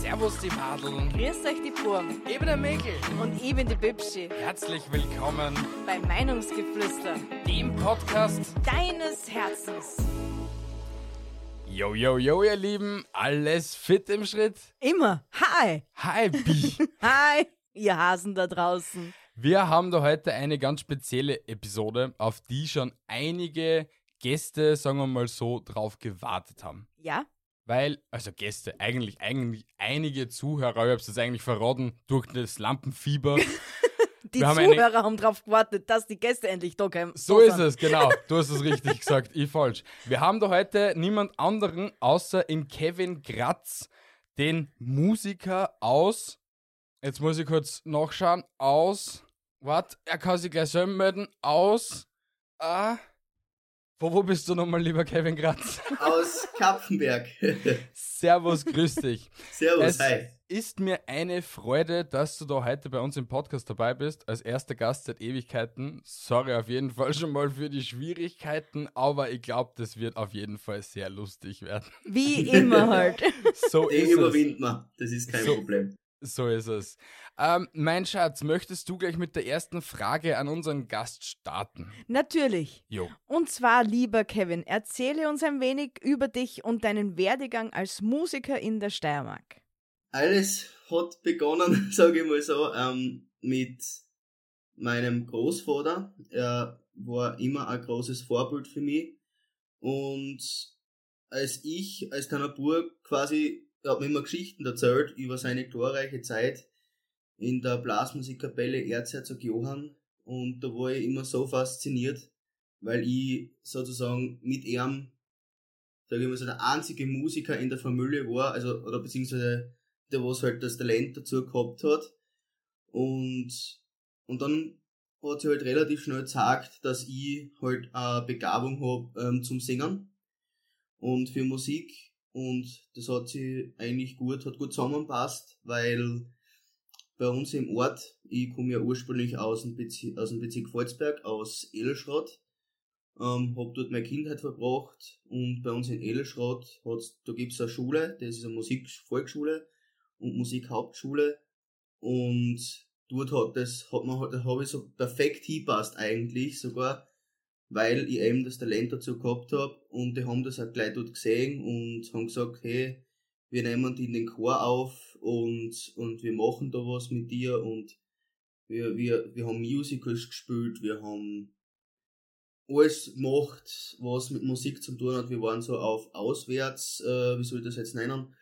Servus die Madeln, Grüß euch die Burm eben der Mäkel. und ich bin die Bibschi Herzlich willkommen bei Meinungsgeflüster dem Podcast. deines Herzens. Yo, yo, yo, ihr Lieben, alles fit im Schritt? Immer. Hi. Hi, Bi. Hi, ihr Hasen da draußen. Wir haben da heute eine ganz spezielle Episode, auf die schon einige Gäste, sagen wir mal so, drauf gewartet haben. Ja? Weil, also Gäste, eigentlich, eigentlich einige Zuhörer, ich hab's jetzt eigentlich verraten, durch das Lampenfieber. Die Wir haben eine- Zuhörer haben drauf gewartet, dass die Gäste endlich da kommen. So ist es, genau. Du hast es richtig gesagt, ich falsch. Wir haben da heute niemand anderen außer in Kevin Gratz, den Musiker aus. Jetzt muss ich kurz nachschauen. Aus. Warte, er kann sich gleich selber melden. Aus. Ah. Wo, wo bist du nochmal, lieber Kevin Gratz? aus Kapfenberg. Servus, grüß dich. Servus, Es hi. ist mir eine Freude, dass du da heute bei uns im Podcast dabei bist, als erster Gast seit Ewigkeiten. Sorry auf jeden Fall schon mal für die Schwierigkeiten, aber ich glaube, das wird auf jeden Fall sehr lustig werden. Wie immer halt. So Den ist es. überwinden wir. Das ist kein So. Problem. So ist es. Ähm, mein Schatz, möchtest du gleich mit der ersten Frage an unseren Gast starten? Natürlich. Jo. Und zwar, lieber Kevin, erzähle uns ein wenig über dich und deinen Werdegang als Musiker in der Steiermark. Alles hat begonnen, sage ich mal so, ähm, mit meinem Großvater. Er war immer ein großes Vorbild für mich. Und als ich, als kleiner Bub, quasi, er hat mir immer Geschichten erzählt über seine glorreiche Zeit in der Blasmusikkapelle Erzherzog Johann. Und da war ich immer so fasziniert, weil ich sozusagen mit ihm, sage ich mal so, der einzige Musiker in der Familie war, also, oder beziehungsweise der, was halt das Talent dazu gehabt hat. Und, und dann hat sich halt relativ schnell gezeigt, dass ich halt eine Begabung hab ähm, zum Singen und für Musik. Und das hat sich eigentlich gut, hat gut zusammenpasst, weil bei uns im Ort, ich komme ja ursprünglich aus dem Bezirk, aus dem Bezirk Volzberg, aus Edelschrott, ähm, hab dort meine Kindheit verbracht und bei uns in Edelschrott hat's, da gibt's eine Schule, das ist eine Musikvolksschule und Musikhauptschule und dort hat das, hat man, halt- da habe ich so perfekt hingepasst eigentlich sogar, weil ich eben das Talent dazu gehabt habe und die haben das auch gleich dort gesehen und haben gesagt, hey, wir nehmen die in den Chor auf und, und wir machen da was mit dir und wir, wir, wir haben Musicals gespielt, wir haben alles gemacht, was mit Musik zu tun hat. Wir waren so auf Auswärts, äh, wie soll ich das jetzt nennen?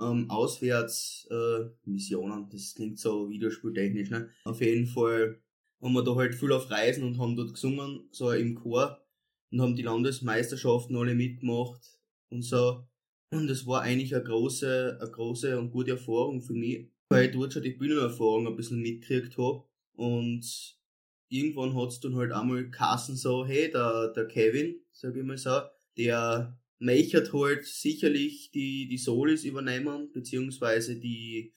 Ähm, Auswärts äh, Missionen, das klingt so videospieltechnisch, ne? Auf jeden Fall haben wir da halt viel auf Reisen und haben dort gesungen, so im Chor und haben die Landesmeisterschaften alle mitgemacht und so. Und das war eigentlich eine große, eine große und gute Erfahrung für mich, weil ich dort schon die Bühnenerfahrung ein bisschen mitgekriegt hab und irgendwann hat's dann halt einmal Kassen so, hey, der, der Kevin, sag ich mal so, der möchte halt sicherlich die, die Solis übernehmen, beziehungsweise die,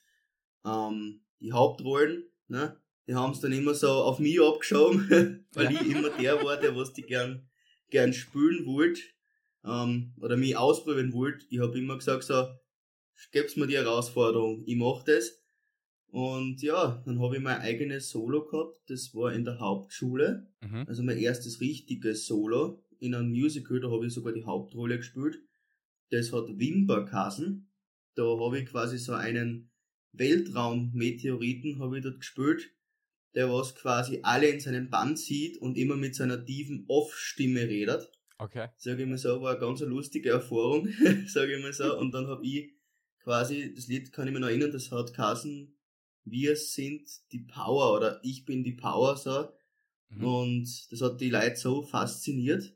ähm, die Hauptrollen, ne? Die haben's dann immer so auf mich abgeschoben, weil Ja. ich immer der war, der was die gern, gern spielen wollte, ähm, oder mich ausprobieren wollte. Ich hab immer gesagt so, gib's mir die Herausforderung, ich mach das. Und ja, dann habe ich mein eigenes Solo gehabt, das war in der Hauptschule, Mhm. also mein erstes richtiges Solo in einem Musical, da habe ich sogar die Hauptrolle gespielt. Das hat Wimper geheißen. Da habe ich quasi so einen Weltraummeteoriten habe ich dort gespielt, der was quasi alle in seinem Band sieht und immer mit seiner tiefen Off-Stimme redet Okay. sage ich mal so, war eine ganz lustige Erfahrung, sage ich mal so. Und dann habe ich quasi, das Lied kann ich mir noch erinnern, das hat Kassen, wir sind die Power oder ich bin die Power so. Mhm. Und das hat die Leute so fasziniert.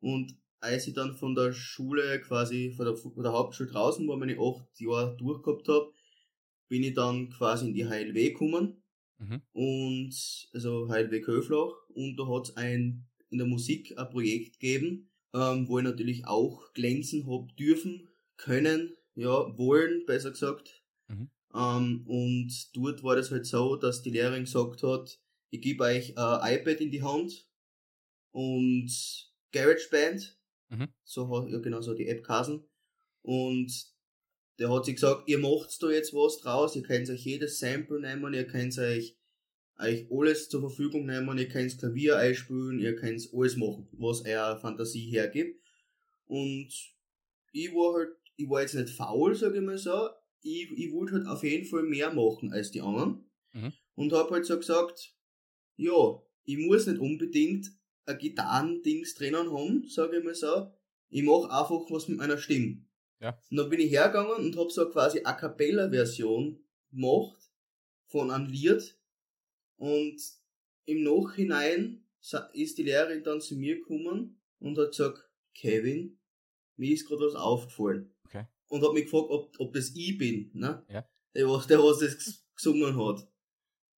Und als ich dann von der Schule quasi, von der, von der Hauptschule draußen war, meine acht Jahre durchgehabt habe, bin ich dann quasi in die HLW gekommen. Mhm. Und, also HLW Köflach. Und da hat's ein, in der Musik ein Projekt gegeben, ähm, wo ich natürlich auch glänzen hab dürfen, können, ja, wollen, besser gesagt. Mhm. Ähm, und dort war das halt so, dass die Lehrerin gesagt hat, ich gebe euch ein iPad in die Hand und GarageBand, Mhm. so hat, ja genau so die App Kasen. Und der hat sich gesagt, ihr macht da jetzt was draus, ihr könnt euch jedes Sample nehmen, ihr könnt euch, euch alles zur Verfügung nehmen, ihr könnt Klavier einspielen, ihr könnt alles machen, was eure Fantasie hergibt. Und ich war halt, ich war jetzt nicht faul, sage ich mal so, ich, ich wollte halt auf jeden Fall mehr machen als die anderen. Mhm. Und hab halt so gesagt, ja, ich muss nicht unbedingt ein Gitarrendings drinnen haben, sage ich mal so. Ich mache einfach was mit meiner Stimme. Ja. Und dann bin ich hergegangen und hab so quasi A Cappella-Version gemacht von einem Lied. Und im Nachhinein ist die Lehrerin dann zu mir gekommen und hat gesagt, Kevin, mir ist gerade was aufgefallen. Okay. Und hat mich gefragt, ob, ob das ich bin, ne? Ja. Der, was, der, was das ges- gesungen hat.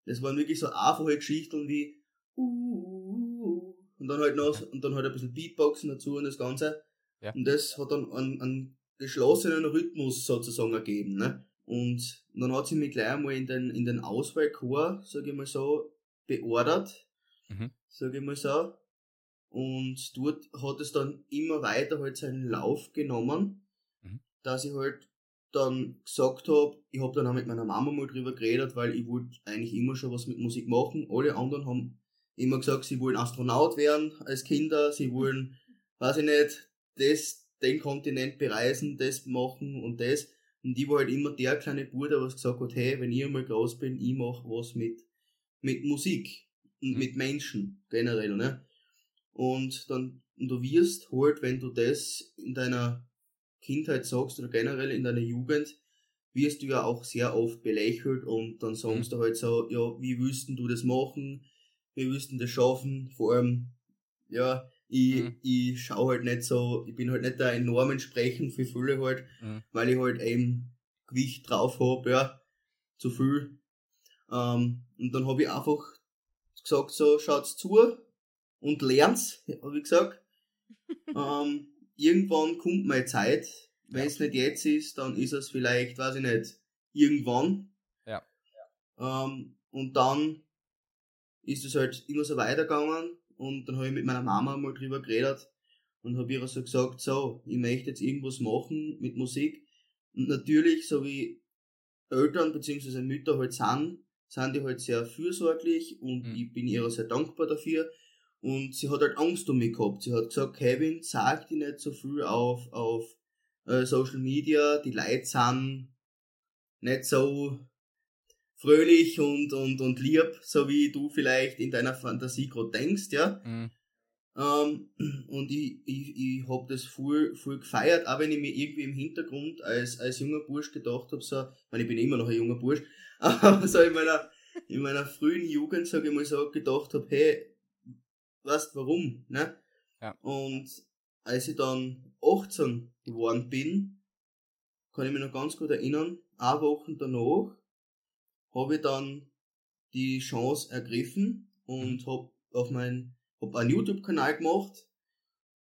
Das waren wirklich so einfache Geschichten wie uh, und dann halt noch, und dann halt ein bisschen Beatboxen dazu und das Ganze. Ja. Und das hat dann einen, einen geschlossenen Rhythmus sozusagen ergeben, ne? Und dann hat sie mich gleich einmal in den, in den Auswahlchor, sag ich mal so, beordert, Mhm. sag ich mal so. Und dort hat es dann immer weiter halt seinen Lauf genommen, Mhm. dass ich halt dann gesagt hab, ich hab dann auch mit meiner Mama mal drüber geredet, weil ich wollte eigentlich immer schon was mit Musik machen. Alle anderen haben immer gesagt, sie wollen Astronaut werden als Kinder, sie wollen, weiß ich nicht, das, den Kontinent bereisen, das machen und das. Und ich war halt immer der kleine Bruder, was gesagt hat, hey, wenn ich einmal groß bin, ich mach was mit, mit Musik und Mhm. mit Menschen generell, ne? Und dann, und du wirst halt, wenn du das in deiner Kindheit sagst oder generell in deiner Jugend, wirst du ja auch sehr oft belächelt und dann sagst du halt so, ja, wie willst denn du das machen? Wie du das schaffen? Vor allem, ja, ich, Mhm. ich schau halt nicht so, ich bin halt nicht der enormen Sprechen für viele halt, Mhm. weil ich halt eben Gewicht drauf hab, ja, zu viel. Ähm, und dann habe ich einfach gesagt, so, schaut's zu und lernt's, habe ich gesagt. ähm, irgendwann kommt meine Zeit. Wenn es nicht jetzt ist, dann ist es vielleicht, weiß ich nicht, irgendwann. Ja. Ähm, und dann ist es halt immer so weitergegangen und dann habe ich mit meiner Mama mal drüber geredet und habe ihr so gesagt, so, ich möchte jetzt irgendwas machen mit Musik. Und natürlich, so wie Eltern bzw. Mütter halt sind, sind die halt sehr fürsorglich und Mhm. ich bin ihr sehr dankbar dafür. Und sie hat halt Angst um mich gehabt. Sie hat gesagt, Kevin, sag die nicht so viel auf, auf äh, Social Media, die Leute sind nicht so fröhlich und, und, und lieb, so wie du vielleicht in deiner Fantasie gerade denkst, ja. Mhm. Ähm, und ich, ich, ich hab das voll, voll gefeiert, auch wenn ich mir irgendwie im Hintergrund als, als junger Bursch gedacht hab, so, ich meine, ich bin immer noch ein junger Bursch, aber so in meiner, in meiner frühen Jugend, sag ich mal so, gedacht hab, hey, weißt warum, ne? Ja. Und als ich dann 18 geworden bin, kann ich mich noch ganz gut erinnern, eine Woche danach habe ich dann die Chance ergriffen und hab auf mein hab einen YouTube-Kanal gemacht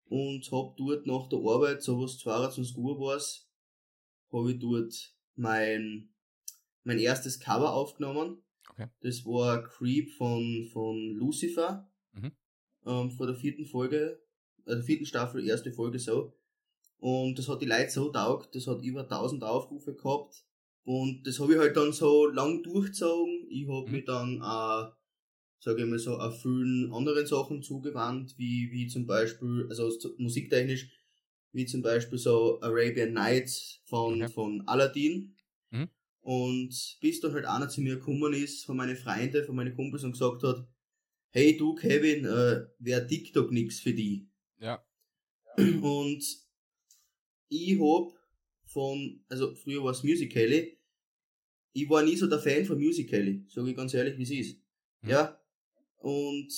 und hab dort nach der Arbeit, so was 22 Uhr war's, habe ich dort mein, mein erstes Cover aufgenommen. Okay. Das war Creep von, von Lucifer, Mhm. ähm, vor der vierten Folge, äh, der vierten Staffel, erste Folge so. Und das hat die Leute so taugt, das hat über 1000 Aufrufe gehabt. Und das habe ich halt dann so lang durchgezogen. Ich habe Mhm. mich dann auch sage ich mal so, auf vielen anderen Sachen zugewandt, wie, wie zum Beispiel, also so musiktechnisch, wie zum Beispiel so Arabian Nights von, Okay. von Aladdin. Mhm. Und bis dann halt einer zu mir gekommen ist, von meinen Freunden, von meinen Kumpels und gesagt hat, hey du Kevin, äh, wäre TikTok nix für die. Ja. Und ich hab von, also früher war es Musical.ly, ich war nie so der Fan von Musical.ly, sage ich ganz ehrlich, wie es ist. Mhm. Ja. Und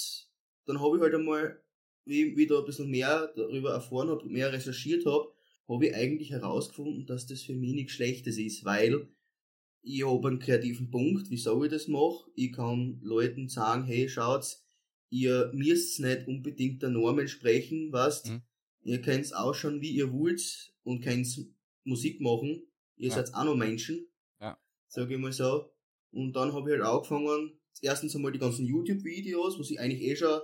dann habe ich halt einmal, wie, wie ich da ein bisschen mehr darüber erfahren habe, mehr recherchiert habe, habe ich eigentlich herausgefunden, dass das für mich nichts Schlechtes ist, weil ich habe einen kreativen Punkt, wieso ich das mache. Ich kann Leuten sagen, hey, schaut's, ihr müsst nicht unbedingt der Norm entsprechen, weißt, Mhm. ihr könnt's ausschauen, wie ihr wollt und könnt Musik machen. Ihr Ja. seid auch noch Menschen. Ja. Sag ich mal so. Und dann habe ich halt angefangen, erstens einmal die ganzen YouTube-Videos, was ich eigentlich eh schon,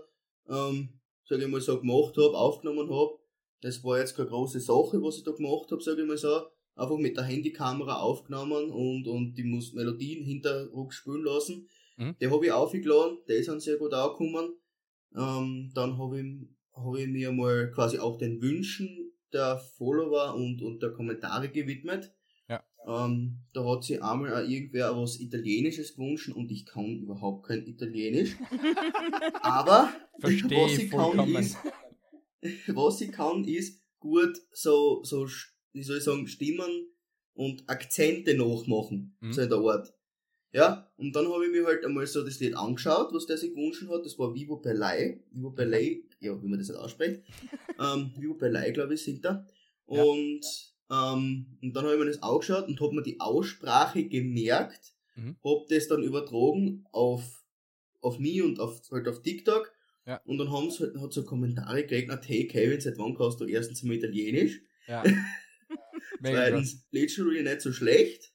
ähm, sag ich mal so, gemacht habe, aufgenommen habe. Das war jetzt keine große Sache, was ich da gemacht habe, sag ich mal so. einfach mit der Handykamera aufgenommen und, und die muss Melodien hinterrück spielen lassen. Mhm. Die habe ich aufgeladen, die sind sehr gut angekommen. Ähm, dann habe ich, hab ich mir mal quasi auch den Wünschen der Follower und, und der Kommentare gewidmet. Ja. Ähm, da hat sich einmal auch irgendwer was Italienisches gewünscht und ich kann überhaupt kein Italienisch. Aber Verstehe was ich ich kann ist, was ich kann ist gut so, so, wie soll ich sagen, Stimmen und Akzente nachmachen, Mhm. so in der Art. Ja, und dann habe ich mir halt einmal so das Lied angeschaut, was der sich gewünscht hat. Das war Vivo Belay. Vivo Belay, ja, wie man das halt ausspricht. ähm, Vivo Belay, glaube ich, singt er. Ja. Und, ähm, und dann habe ich mir das angeschaut und habe mir die Aussprache gemerkt, Mhm. hab das dann übertragen auf, auf mich und auf, halt auf TikTok. Ja. Und dann haben sie halt, hat so Kommentare gekriegt, hey Kevin, seit wann kannst du erstens mal Italienisch? Ja. Zweitens, literally nicht so schlecht.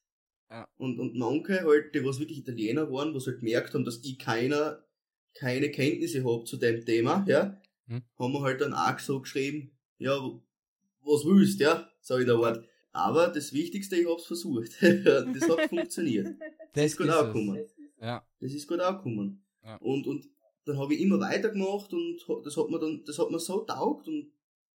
Ja. Und, und manche halt, die was wirklich Italiener waren, was halt gemerkt haben, dass ich keiner, keine Kenntnisse hab zu dem Thema, ja, Hm. haben wir halt dann auch so geschrieben, ja, was willst, ja, sag ich da Wort. Aber das Wichtigste, ich hab's versucht. das hat funktioniert. Das ist gut ist es. angekommen. Ja. Das ist gut angekommen. Ja. Und, und dann habe ich immer weitergemacht und das hat mir dann, das hat mir so taugt und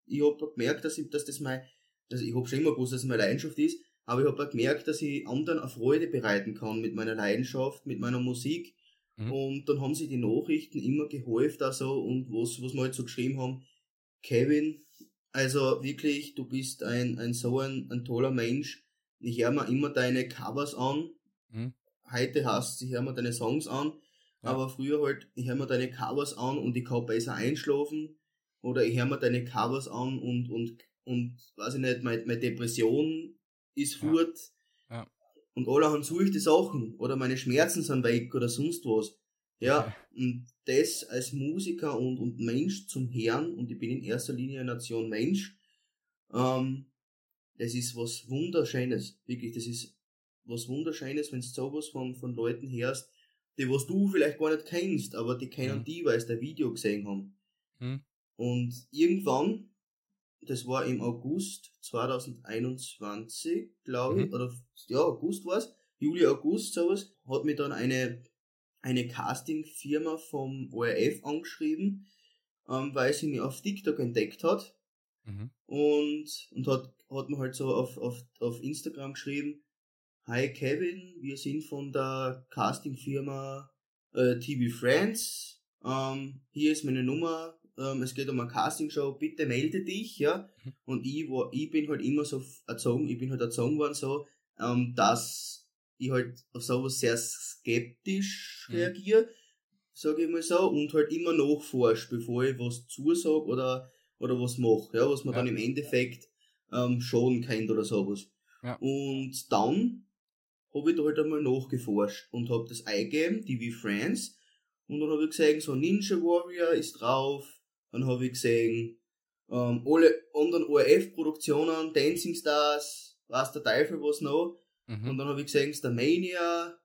ich habe gemerkt, dass ich, dass das mein, dass ich habe schon immer gewusst, dass es meine Leidenschaft ist, aber ich habe auch gemerkt, dass ich anderen eine Freude bereiten kann mit meiner Leidenschaft, mit meiner Musik. Mhm. Und dann haben sie die Nachrichten immer gehäuft also und was, was wir halt so geschrieben haben, Kevin, also wirklich, du bist ein, ein so ein, ein toller Mensch. Ich höre mir immer deine Covers an. Mhm. Heute hast ich höre mir deine Songs an. Ja. Aber früher halt, ich höre mir deine Covers an und ich kann besser einschlafen. Oder ich höre mir deine Covers an und, und, und, weiß ich nicht, meine, meine Depression ist fort. Ja. Und alle haben die Sachen. Oder meine Schmerzen sind weg oder sonst was. Ja, und das als Musiker und, und Mensch zum Herrn, und ich bin in erster Linie eine Nation Mensch, ähm, das ist was Wunderschönes. Wirklich, das ist was Wunderschönes, wenn du sowas von, von Leuten hörst, die was du vielleicht gar nicht kennst, aber die kennen Mhm. die, weil sie dein Video gesehen haben. Mhm. Und irgendwann, das war im August 2021, glaube ich, Mhm. oder ja, August war's, Juli, August, sowas, hat mir dann eine, eine Casting-Firma vom ORF angeschrieben, ähm, weil sie mich auf TikTok entdeckt hat Mhm. und, und hat, hat mir halt so auf, auf, auf Instagram geschrieben, Hi Kevin, wir sind von der Casting-Firma äh, TV Friends. Ähm, hier ist meine Nummer. Ähm, es geht um eine Castingshow. Bitte melde dich, ja. Und ich war, ich bin halt immer so erzogen, ich bin halt erzogen worden so, ähm, dass ich halt auf sowas sehr skeptisch Mhm. reagiere, sage ich mal so, und halt immer nachforsche, bevor ich was zusage oder, oder was mache, ja, was man Ja. dann im Endeffekt ähm, schaden könnte oder sowas. Ja. Und dann habe ich da halt einmal nachgeforscht und habe das eingegeben, TV Friends, und dann habe ich gesehen, so Ninja Warrior ist drauf, dann habe ich gesehen, ähm, alle anderen ORF-Produktionen, Dancing Stars, weiß der Teufel was noch, und Mhm. dann habe ich gesehen, Starmania,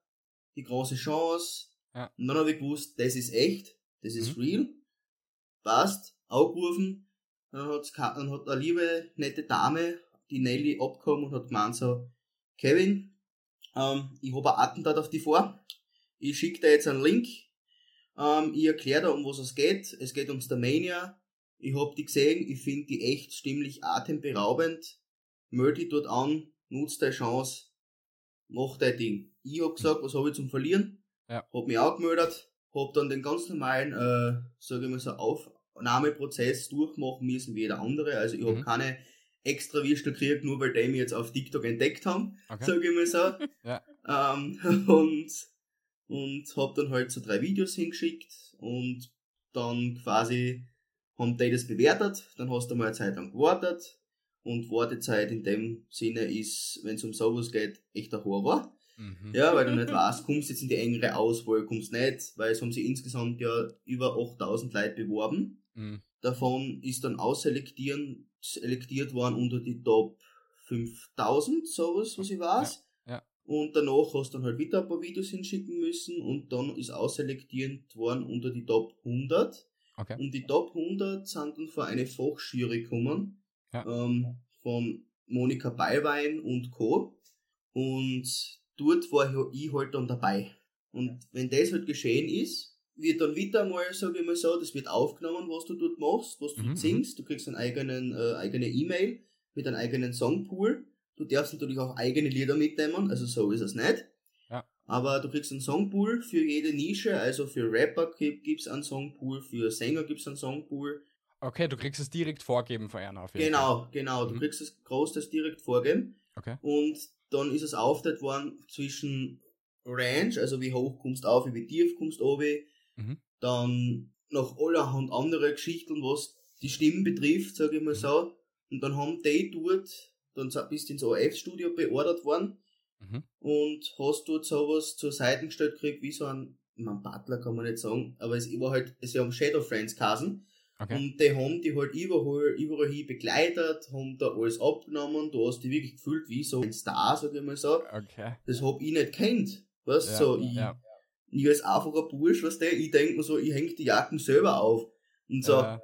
die große Chance. Ja. Und dann habe ich gewusst, das ist echt, das ist Mhm. real. Passt, aufgerufen. Dann, hat's, dann hat eine liebe, nette Dame, die Nelly, abgekommen und hat gemeint so, Kevin, ähm, ich habe ein Attentat auf die vor. Ich schicke dir jetzt einen Link. Ähm, ich erkläre dir, um was es geht. Es geht um Starmania. Ich hab die gesehen, ich finde die echt stimmlich atemberaubend. Meld dich dort an, nutz deine Chance, mach dein Ding. Ich hab gesagt, was habe ich zum Verlieren? Ja. Hab mich auch gemeldet, hab dann den ganz normalen, äh, sage ich mal so, Aufnahmeprozess durchmachen müssen wie jeder andere. Also ich hab Mhm. keine extra Würstel gekriegt, nur weil die mich jetzt auf TikTok entdeckt haben, Okay. sage ich mal so. Ja. Ähm, und, und hab dann halt so drei Videos hingeschickt und dann quasi haben die das bewertet, dann hast du mal eine Zeit lang gewartet und Wartezeit in dem Sinne ist, wenn es um sowas geht, echt ein Horror. Mhm. Ja, weil du nicht weißt, kommst jetzt in die engere Auswahl, kommst nicht, weil es haben sich insgesamt ja über 8000 Leute beworben. Mhm. Davon ist dann ausselektieren, selektiert worden unter die Top 5000, sowas, was ich weiß. Und danach hast du dann halt wieder ein paar Videos hinschicken müssen und dann ist ausselektiert worden unter die Top 100. Okay. Und die Top 100 sind dann vor eine Fachjury gekommen. Ja. Ähm, von Monika Ballwein und Co. Und dort war ich halt dann dabei. Und wenn das halt geschehen ist, wird dann wieder mal, sage ich mal so, das wird aufgenommen, was du dort machst, was du Mhm, singst. Du kriegst einen eigenen, äh, eigene E-Mail mit einem eigenen Songpool. Du darfst natürlich auch eigene Lieder mitnehmen, also so ist es nicht. Ja. Aber du kriegst einen Songpool für jede Nische, also für Rapper gibt es einen Songpool, für Sänger gibt es einen Songpool. Okay, du kriegst es direkt vorgeben von einer auf jeden Fall. Genau, genau. Du Mhm. kriegst das groß das direkt vorgeben. Okay. Und dann ist es aufgeteilt worden zwischen Range, also wie hoch kommst du auf, wie tief kommst du runter. Mhm. Dann noch allerhand andere Geschichten, was die Stimmen betrifft, sage ich mal Mhm. so. Und dann haben die dort, dann bist du ins ORF-Studio beordert worden Mhm. und hast dort sowas zur Seite gestellt gekriegt, wie so ein, man Butler kann man nicht sagen, aber es war halt, es haben Shadow Friends geheißen. Okay. Und die haben die halt überall, überall hin begleitet, haben da alles abgenommen, du hast die wirklich gefühlt wie so ein Star, sag ich mal so. Okay. Das hab ich nicht kennt. Weißt Ja, so, ich, ja. ich als einfacher Bursch, weißt du, ich denk mir so, ich häng die Jacken selber auf. Und so, Äh,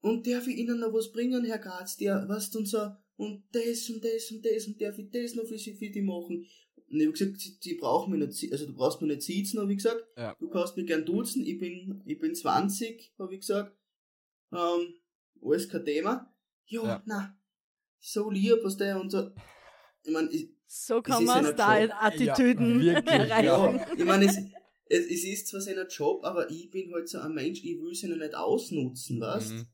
und darf ich Ihnen noch was bringen, Herr Graz, der, weißt du, und so, und das und das und das und darf ich das noch für Sie, für die machen? Und ich hab gesagt, sie, sie brauchen mich nicht, also du brauchst mich nicht sitzen, hab ich gesagt. Ja. Du kannst mich gern duzen, ich bin, ich bin 20, hab ich gesagt. Ähm, alles kein Thema. Ja, Ja. na, so lieb, was der und so. Ich mein, ich, So Es kann man Style-Attitüden Ja, wirklich, erreichen. ja, ich meine, es, es, es ist zwar sein Job, aber ich bin halt so ein Mensch, ich will sie noch nicht ausnutzen, weißt? Mhm.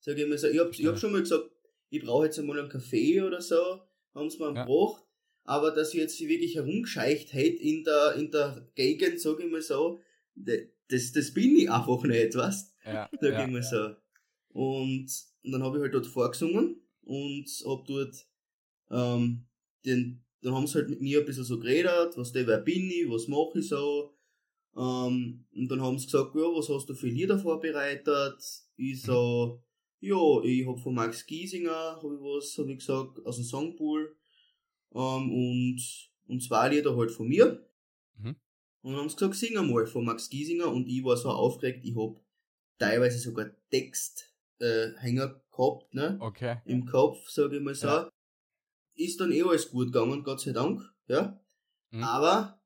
Sag ich mir so, ich hab, ich hab schon mal gesagt, ich brauche jetzt einmal einen Kaffee oder so, haben sie mir Ja. gebracht, aber dass ich jetzt sie wirklich herumgescheicht hätte in der, in der Gegend, sag ich mal so, das, das bin ich einfach nicht, weißt? Ja, Sag ja. ich mal so. Und, und dann habe ich halt dort vorgesungen und hab dort, ähm, den, dann haben sie halt mit mir ein bisschen so geredet, was der, wer bin ich, was mache ich so. Ähm, und dann haben sie gesagt, ja, was hast du für Lieder vorbereitet? Ich so, ja, ich hab von Max Giesinger, hab ich was, hab ich gesagt, aus dem Songpool. Ähm, und, und zwei Lieder halt von mir. Mhm. Und dann haben sie gesagt, sing einmal von Max Giesinger und ich war so aufgeregt, ich hab teilweise sogar Text äh, Hänger gehabt, ne? Okay. Im Kopf, sage ich mal so. Ja. Ist dann eh alles gut gegangen, Gott sei Dank, ja. Mhm. Aber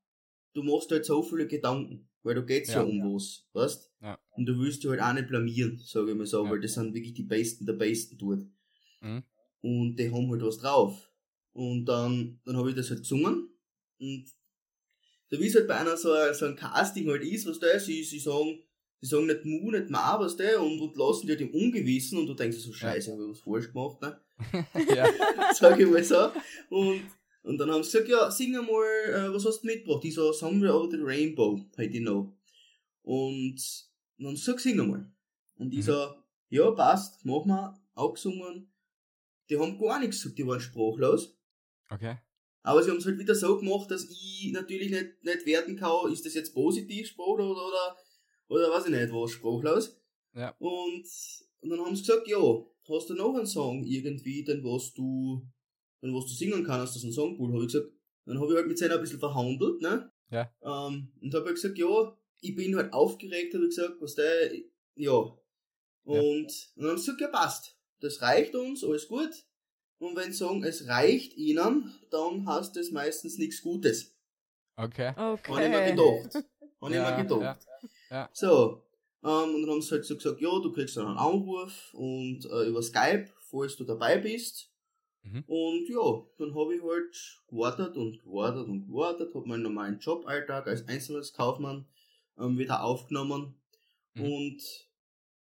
du machst halt so viele Gedanken, weil da geht's ja, Ja. um was, weißt? Ja. Und du willst dich halt auch nicht blamieren, sage ich mal so, Ja. weil das sind wirklich die Besten der Besten dort. Mhm. Und die haben halt was drauf. Und dann, dann habe ich das halt gesungen. Und so wie es halt bei einer so, ein- so ein Casting halt ist, was der, sie, sie sagen, sie sagen nicht Mu, nicht Ma, was der, und, und lassen die halt im Ungewissen und du denkst dir so, scheiße, hab ich was falsch gemacht, ne? ja. sag ich mal so. Und, und dann haben sie gesagt, ja, sing einmal, äh, was hast du mitgebracht? Ich so, Somewhere Over the Rainbow, halt ich noch. Und dann haben sie gesagt, sing einmal. Und ich Mhm. so, ja, passt, mach mal, auch gesungen. Die haben gar nichts gesagt, die waren sprachlos. Okay. Aber sie haben es halt wieder so gemacht, dass ich natürlich nicht, nicht werten kann, ist das jetzt positiv Sprach oder, oder, oder weiß ich nicht was, sprachlos. Ja. Und, und dann haben sie gesagt, ja, hast du noch einen Song irgendwie, den was du, den was du singen kannst, das ist ein Songpool, habe ich gesagt. Dann habe ich halt mit seiner ein bisschen verhandelt, ne? Ja. Ähm, und habe halt gesagt, ja, ich bin halt aufgeregt, habe ich gesagt, was der, ja. Und, und dann haben sie gesagt, ja, passt. Das reicht uns, alles gut. Und wenn sie sagen, es reicht ihnen, dann heißt das meistens nichts Gutes. Okay. Habe ich mir Okay. gedacht. Habe ich Ja, mir gedacht. ja. So. Ähm, und dann haben sie halt so gesagt, ja, du kriegst dann einen Anruf und äh, über Skype, falls du dabei bist. Mhm. Und ja, dann habe ich halt gewartet und gewartet und gewartet, habe meinen normalen Joballtag als Einzelhandelskaufmann ähm, wieder aufgenommen. Mhm. Und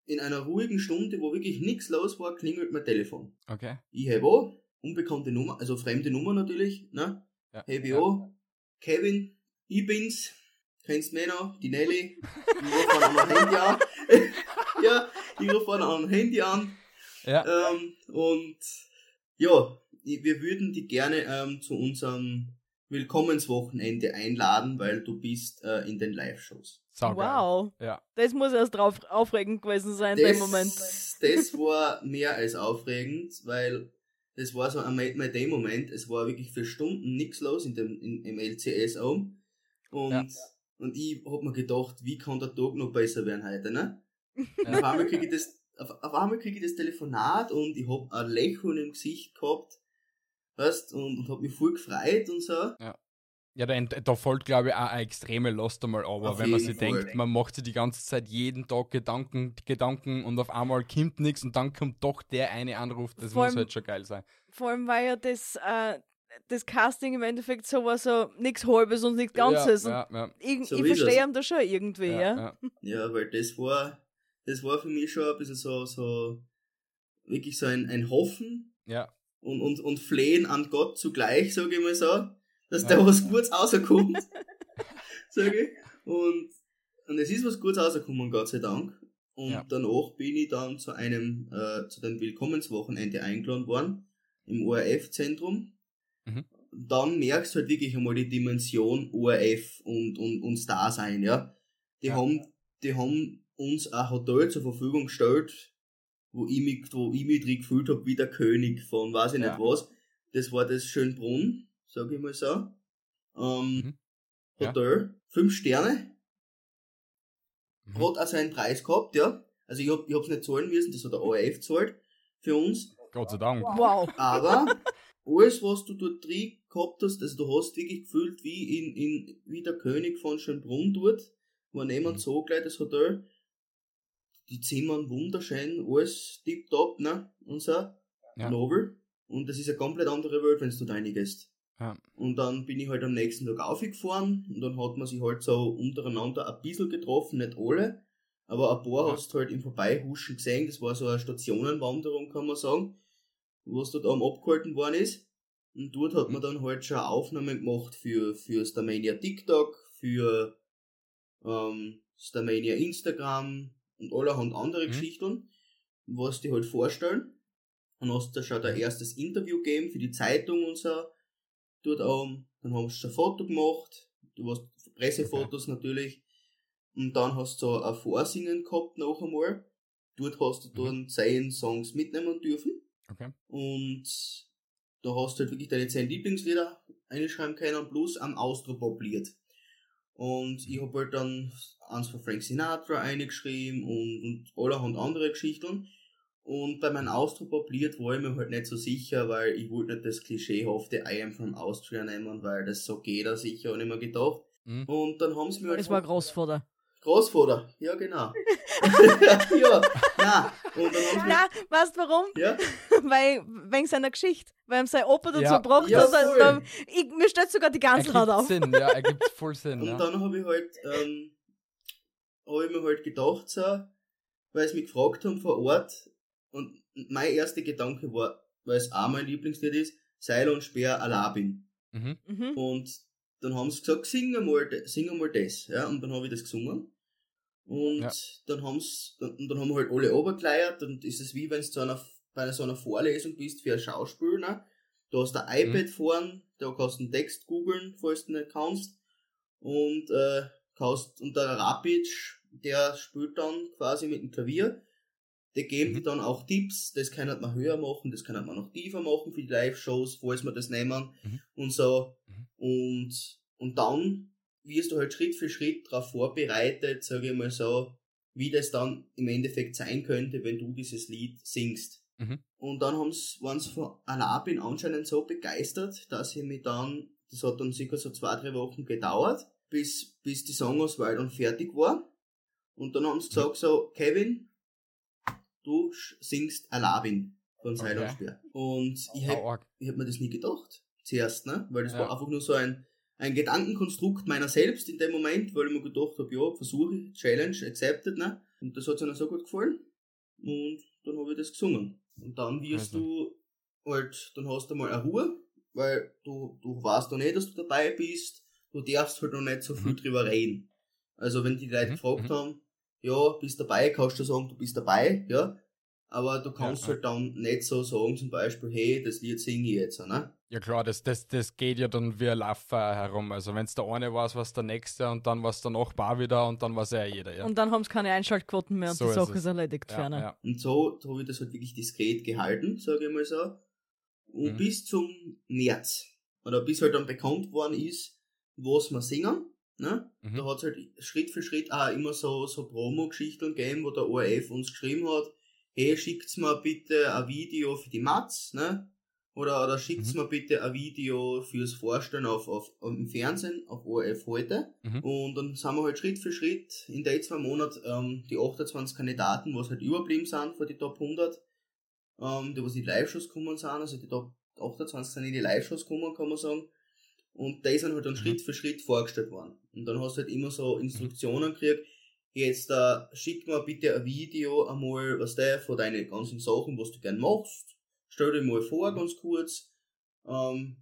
in einer ruhigen Stunde, wo wirklich nichts los war, klingelt mein Telefon. Okay. Ich habe auch unbekannte Nummer, also fremde Nummer natürlich, ne? Ja. Ich ja. Kevin, ich bin's. Kennst mich noch? Die Nelly. Ich rufe an einem Handy an. ja, ich rufe an einem Handy an. Ja. Ähm, und ja, wir würden dich gerne ähm, zu unserem Willkommenswochenende einladen, weil du bist äh, in den Live-Shows. Wow. Ja. Das muss erst drauf aufregend gewesen sein in dem Moment. das war mehr als aufregend, weil das war so ein My Day Moment. Es war wirklich für Stunden nichts los in dem, in, im LCS um. Und, Ja. und ich hab mir gedacht, wie kann der Tag noch besser werden heute, ne? Und Ja. auf einmal kriege ich das, auf, auf einmal kriege ich das Telefonat und ich hab ein Lächeln im Gesicht gehabt. weißt, und, und hab mich voll gefreut und so. Ja, da, da folgt, glaube ich, auch eine extreme Lust einmal, aber Auf wenn man sich Fall. denkt, man macht sich die ganze Zeit jeden Tag Gedanken, Gedanken und auf einmal kommt nichts und dann kommt doch der eine Anruf, das Vor muss allem- halt schon geil sein. Vor allem, weil ja das, äh, das Casting im Endeffekt so war, so nichts Halbes und nichts Ganzes. Ja, ja, und ich, So ich verstehe ihn da schon irgendwie, ja, ja. ja. Ja, weil das war, das war für mich schon ein bisschen so, so, wirklich so ein, ein Hoffen ja. und, und, und Flehen an Gott zugleich, sage ich mal so, dass Ja. da was Gutes rauskommt, sage ich. Und, und es ist was Gutes rausgekommen, Gott sei Dank. Und Ja. danach bin ich dann zu einem, äh, zu dem Willkommenswochenende eingeladen worden, im ORF-Zentrum. Mhm. Dann merkst du halt wirklich einmal die Dimension ORF und, und, und Star sein, ja. Die Ja. haben, die haben uns ein Hotel zur Verfügung gestellt, wo ich mich, wo ich mich drin gefühlt habe wie der König von weiß ich Ja. nicht was. Das war das Schönbrunn, sag ich mal so. Ähm, Mhm. Ja. Hotel, fünf Sterne, Mhm. hat also einen Preis gehabt, ja. Also ich hab, ich hab's nicht zahlen müssen, das hat der ORF gezahlt für uns. Gott sei Dank. Wow. Aber alles, was du dort drin gehabt hast, also du hast wirklich gefühlt wie in, in, wie der König von Schönbrunn dort, war jemand Mhm. so gleich das Hotel. Die Zimmern wunderschön, alles tipptopp, ne, und so. Ja. Nobel. Und das ist eine komplett andere Welt, wenn du da reingehst. Ja. Und dann bin ich halt am nächsten Tag aufgefahren und dann hat man sich halt so untereinander ein bisschen getroffen, nicht alle, aber ein paar Ja. hast du halt im Vorbeihuschen gesehen, das war so eine Stationenwanderung, kann man sagen, was dort am abgehalten worden ist. Und dort hat man dann halt schon Aufnahmen gemacht für, für Starmania TikTok, für ähm, Starmania Instagram und allerhand andere Mhm. Geschichten, was die halt vorstellen. Dann hast du schon Mhm. dein erstes Interview gegeben für die Zeitung und so. Dort oben. Dann haben sie schon ein Foto gemacht. Du hast Pressefotos natürlich. Und dann hast du so ein Vorsingen gehabt noch einmal. Dort hast du Mhm. dann zehn Songs mitnehmen dürfen. Okay. Und da hast du halt wirklich deine zehn Lieblingslieder einschreiben können, plus am Austropop-Lied. Und ich hab halt dann eins von Frank Sinatra eingeschrieben und, und allerhand andere Geschichten. Und bei meinem Austropop-Lied war ich mir halt nicht so sicher, weil ich wollte nicht das klischeehafte I am from Austria nehmen, weil das so geht da sicher, und ich mir gedacht. Mhm. Und dann haben sie mir halt Es war Großvater. Großvater, ja genau. ja, na, und dann Na, weißt du warum? ja, Weil, wegen seiner Geschichte. Weil ihm sein Opa dazu Ja. gebracht Ja, hat. Da, ich, mir stellt sogar die Gänsehaut Ergibt auf. Sinn, ja, ergibt voll Sinn. Und ja. dann habe ich halt, ähm, habe ich mir halt gedacht, so, weil sie mich gefragt haben vor Ort, und mein erster Gedanke war, weil es auch mein Lieblingslied ist, Seil und Speer Alabin. Mhm. Mhm. Und dann haben sie gesagt, sing mal, de- sing mal das, ja, und dann habe ich das gesungen. Und Ja. dann haben sie, dann, dann haben wir halt alle runtergeleiert, und ist es wie wenn du zu einer, bei einer so einer Vorlesung bist für ein Schauspiel, ne? Du hast ein iPad vorn, da kannst du einen Text googeln, falls du nicht kannst. Und, äh, kannst, und der Rapic, der spielt dann quasi mit dem Klavier. Die geben Mhm. dir dann auch Tipps, das kann man höher machen, das kann man noch tiefer machen für die Live-Shows, falls wir das nehmen Mhm. und so. Mhm. Und, und dann wirst du halt Schritt für Schritt darauf vorbereitet, sage ich mal so, wie das dann im Endeffekt sein könnte, wenn du dieses Lied singst. Mhm. Und dann haben's, waren sie von Alabin anscheinend so begeistert, dass ich mich dann, das hat dann circa so zwei, drei Wochen gedauert, bis, bis die Songauswahl dann fertig war. Und dann haben sie gesagt so, Kevin, du singst Alabin von Seil und Okay. Speer. Und ich hab, Au, arg. ich hab mir das nie gedacht, zuerst, ne? Weil das Ja. war einfach nur so ein, ein Gedankenkonstrukt meiner selbst in dem Moment, weil ich mir gedacht habe, ja, versuche, Challenge, accepted, ne? Und das hat ihnen so gut gefallen. Und dann habe ich das gesungen. Und dann wirst Also. du halt, dann hast du mal eine Ruhe, weil du, du weißt noch nicht, dass du dabei bist. Du darfst halt noch nicht so viel Mhm. drüber reden. Also wenn die Leute Mhm, gefragt mhm. haben, ja, bist dabei, kannst du sagen, du bist dabei, ja. Aber du kannst ja. halt dann nicht so sagen, zum Beispiel, hey, das Lied singe ich jetzt, ne? Ja klar, das, das, das geht ja dann wie ein Laffer herum. Also wenn es der eine weiß, was der nächste und dann was der Nachbar wieder und dann weiß ja jeder, ja. Und dann haben sie keine Einschaltquoten mehr und So die ist Sache es. ist erledigt. ja, ferner. ja. Und so habe ich das halt wirklich diskret gehalten, sage ich mal so. Und Mhm. bis zum März, oder bis halt dann bekannt worden ist, was wir singen, ne? Mhm. Da hat es halt Schritt für Schritt auch immer so, so Promo-Geschichten gegeben, wo der ORF uns geschrieben hat, hey, schickt mir bitte ein Video für die Mats, ne? Oder, oder schickt Mhm. mir bitte ein Video fürs Vorstellen auf, auf, im Fernsehen, auf ORF heute. Mhm. Und dann sind wir halt Schritt für Schritt in den zwei Monaten ähm, die 28 Kandidaten, was halt überblieben sind von die Top 100, ähm, die was in die Live-Shows gekommen sind, also die Top 28 sind in die Live-Shows gekommen, kann man sagen. Und die sind halt dann Mhm. Schritt für Schritt vorgestellt worden. Und dann hast du halt immer so Instruktionen gekriegt, jetzt da schick mir bitte ein Video einmal, was der von deinen ganzen Sachen, was du gern machst. Stell dir mal vor, ganz kurz. Ähm,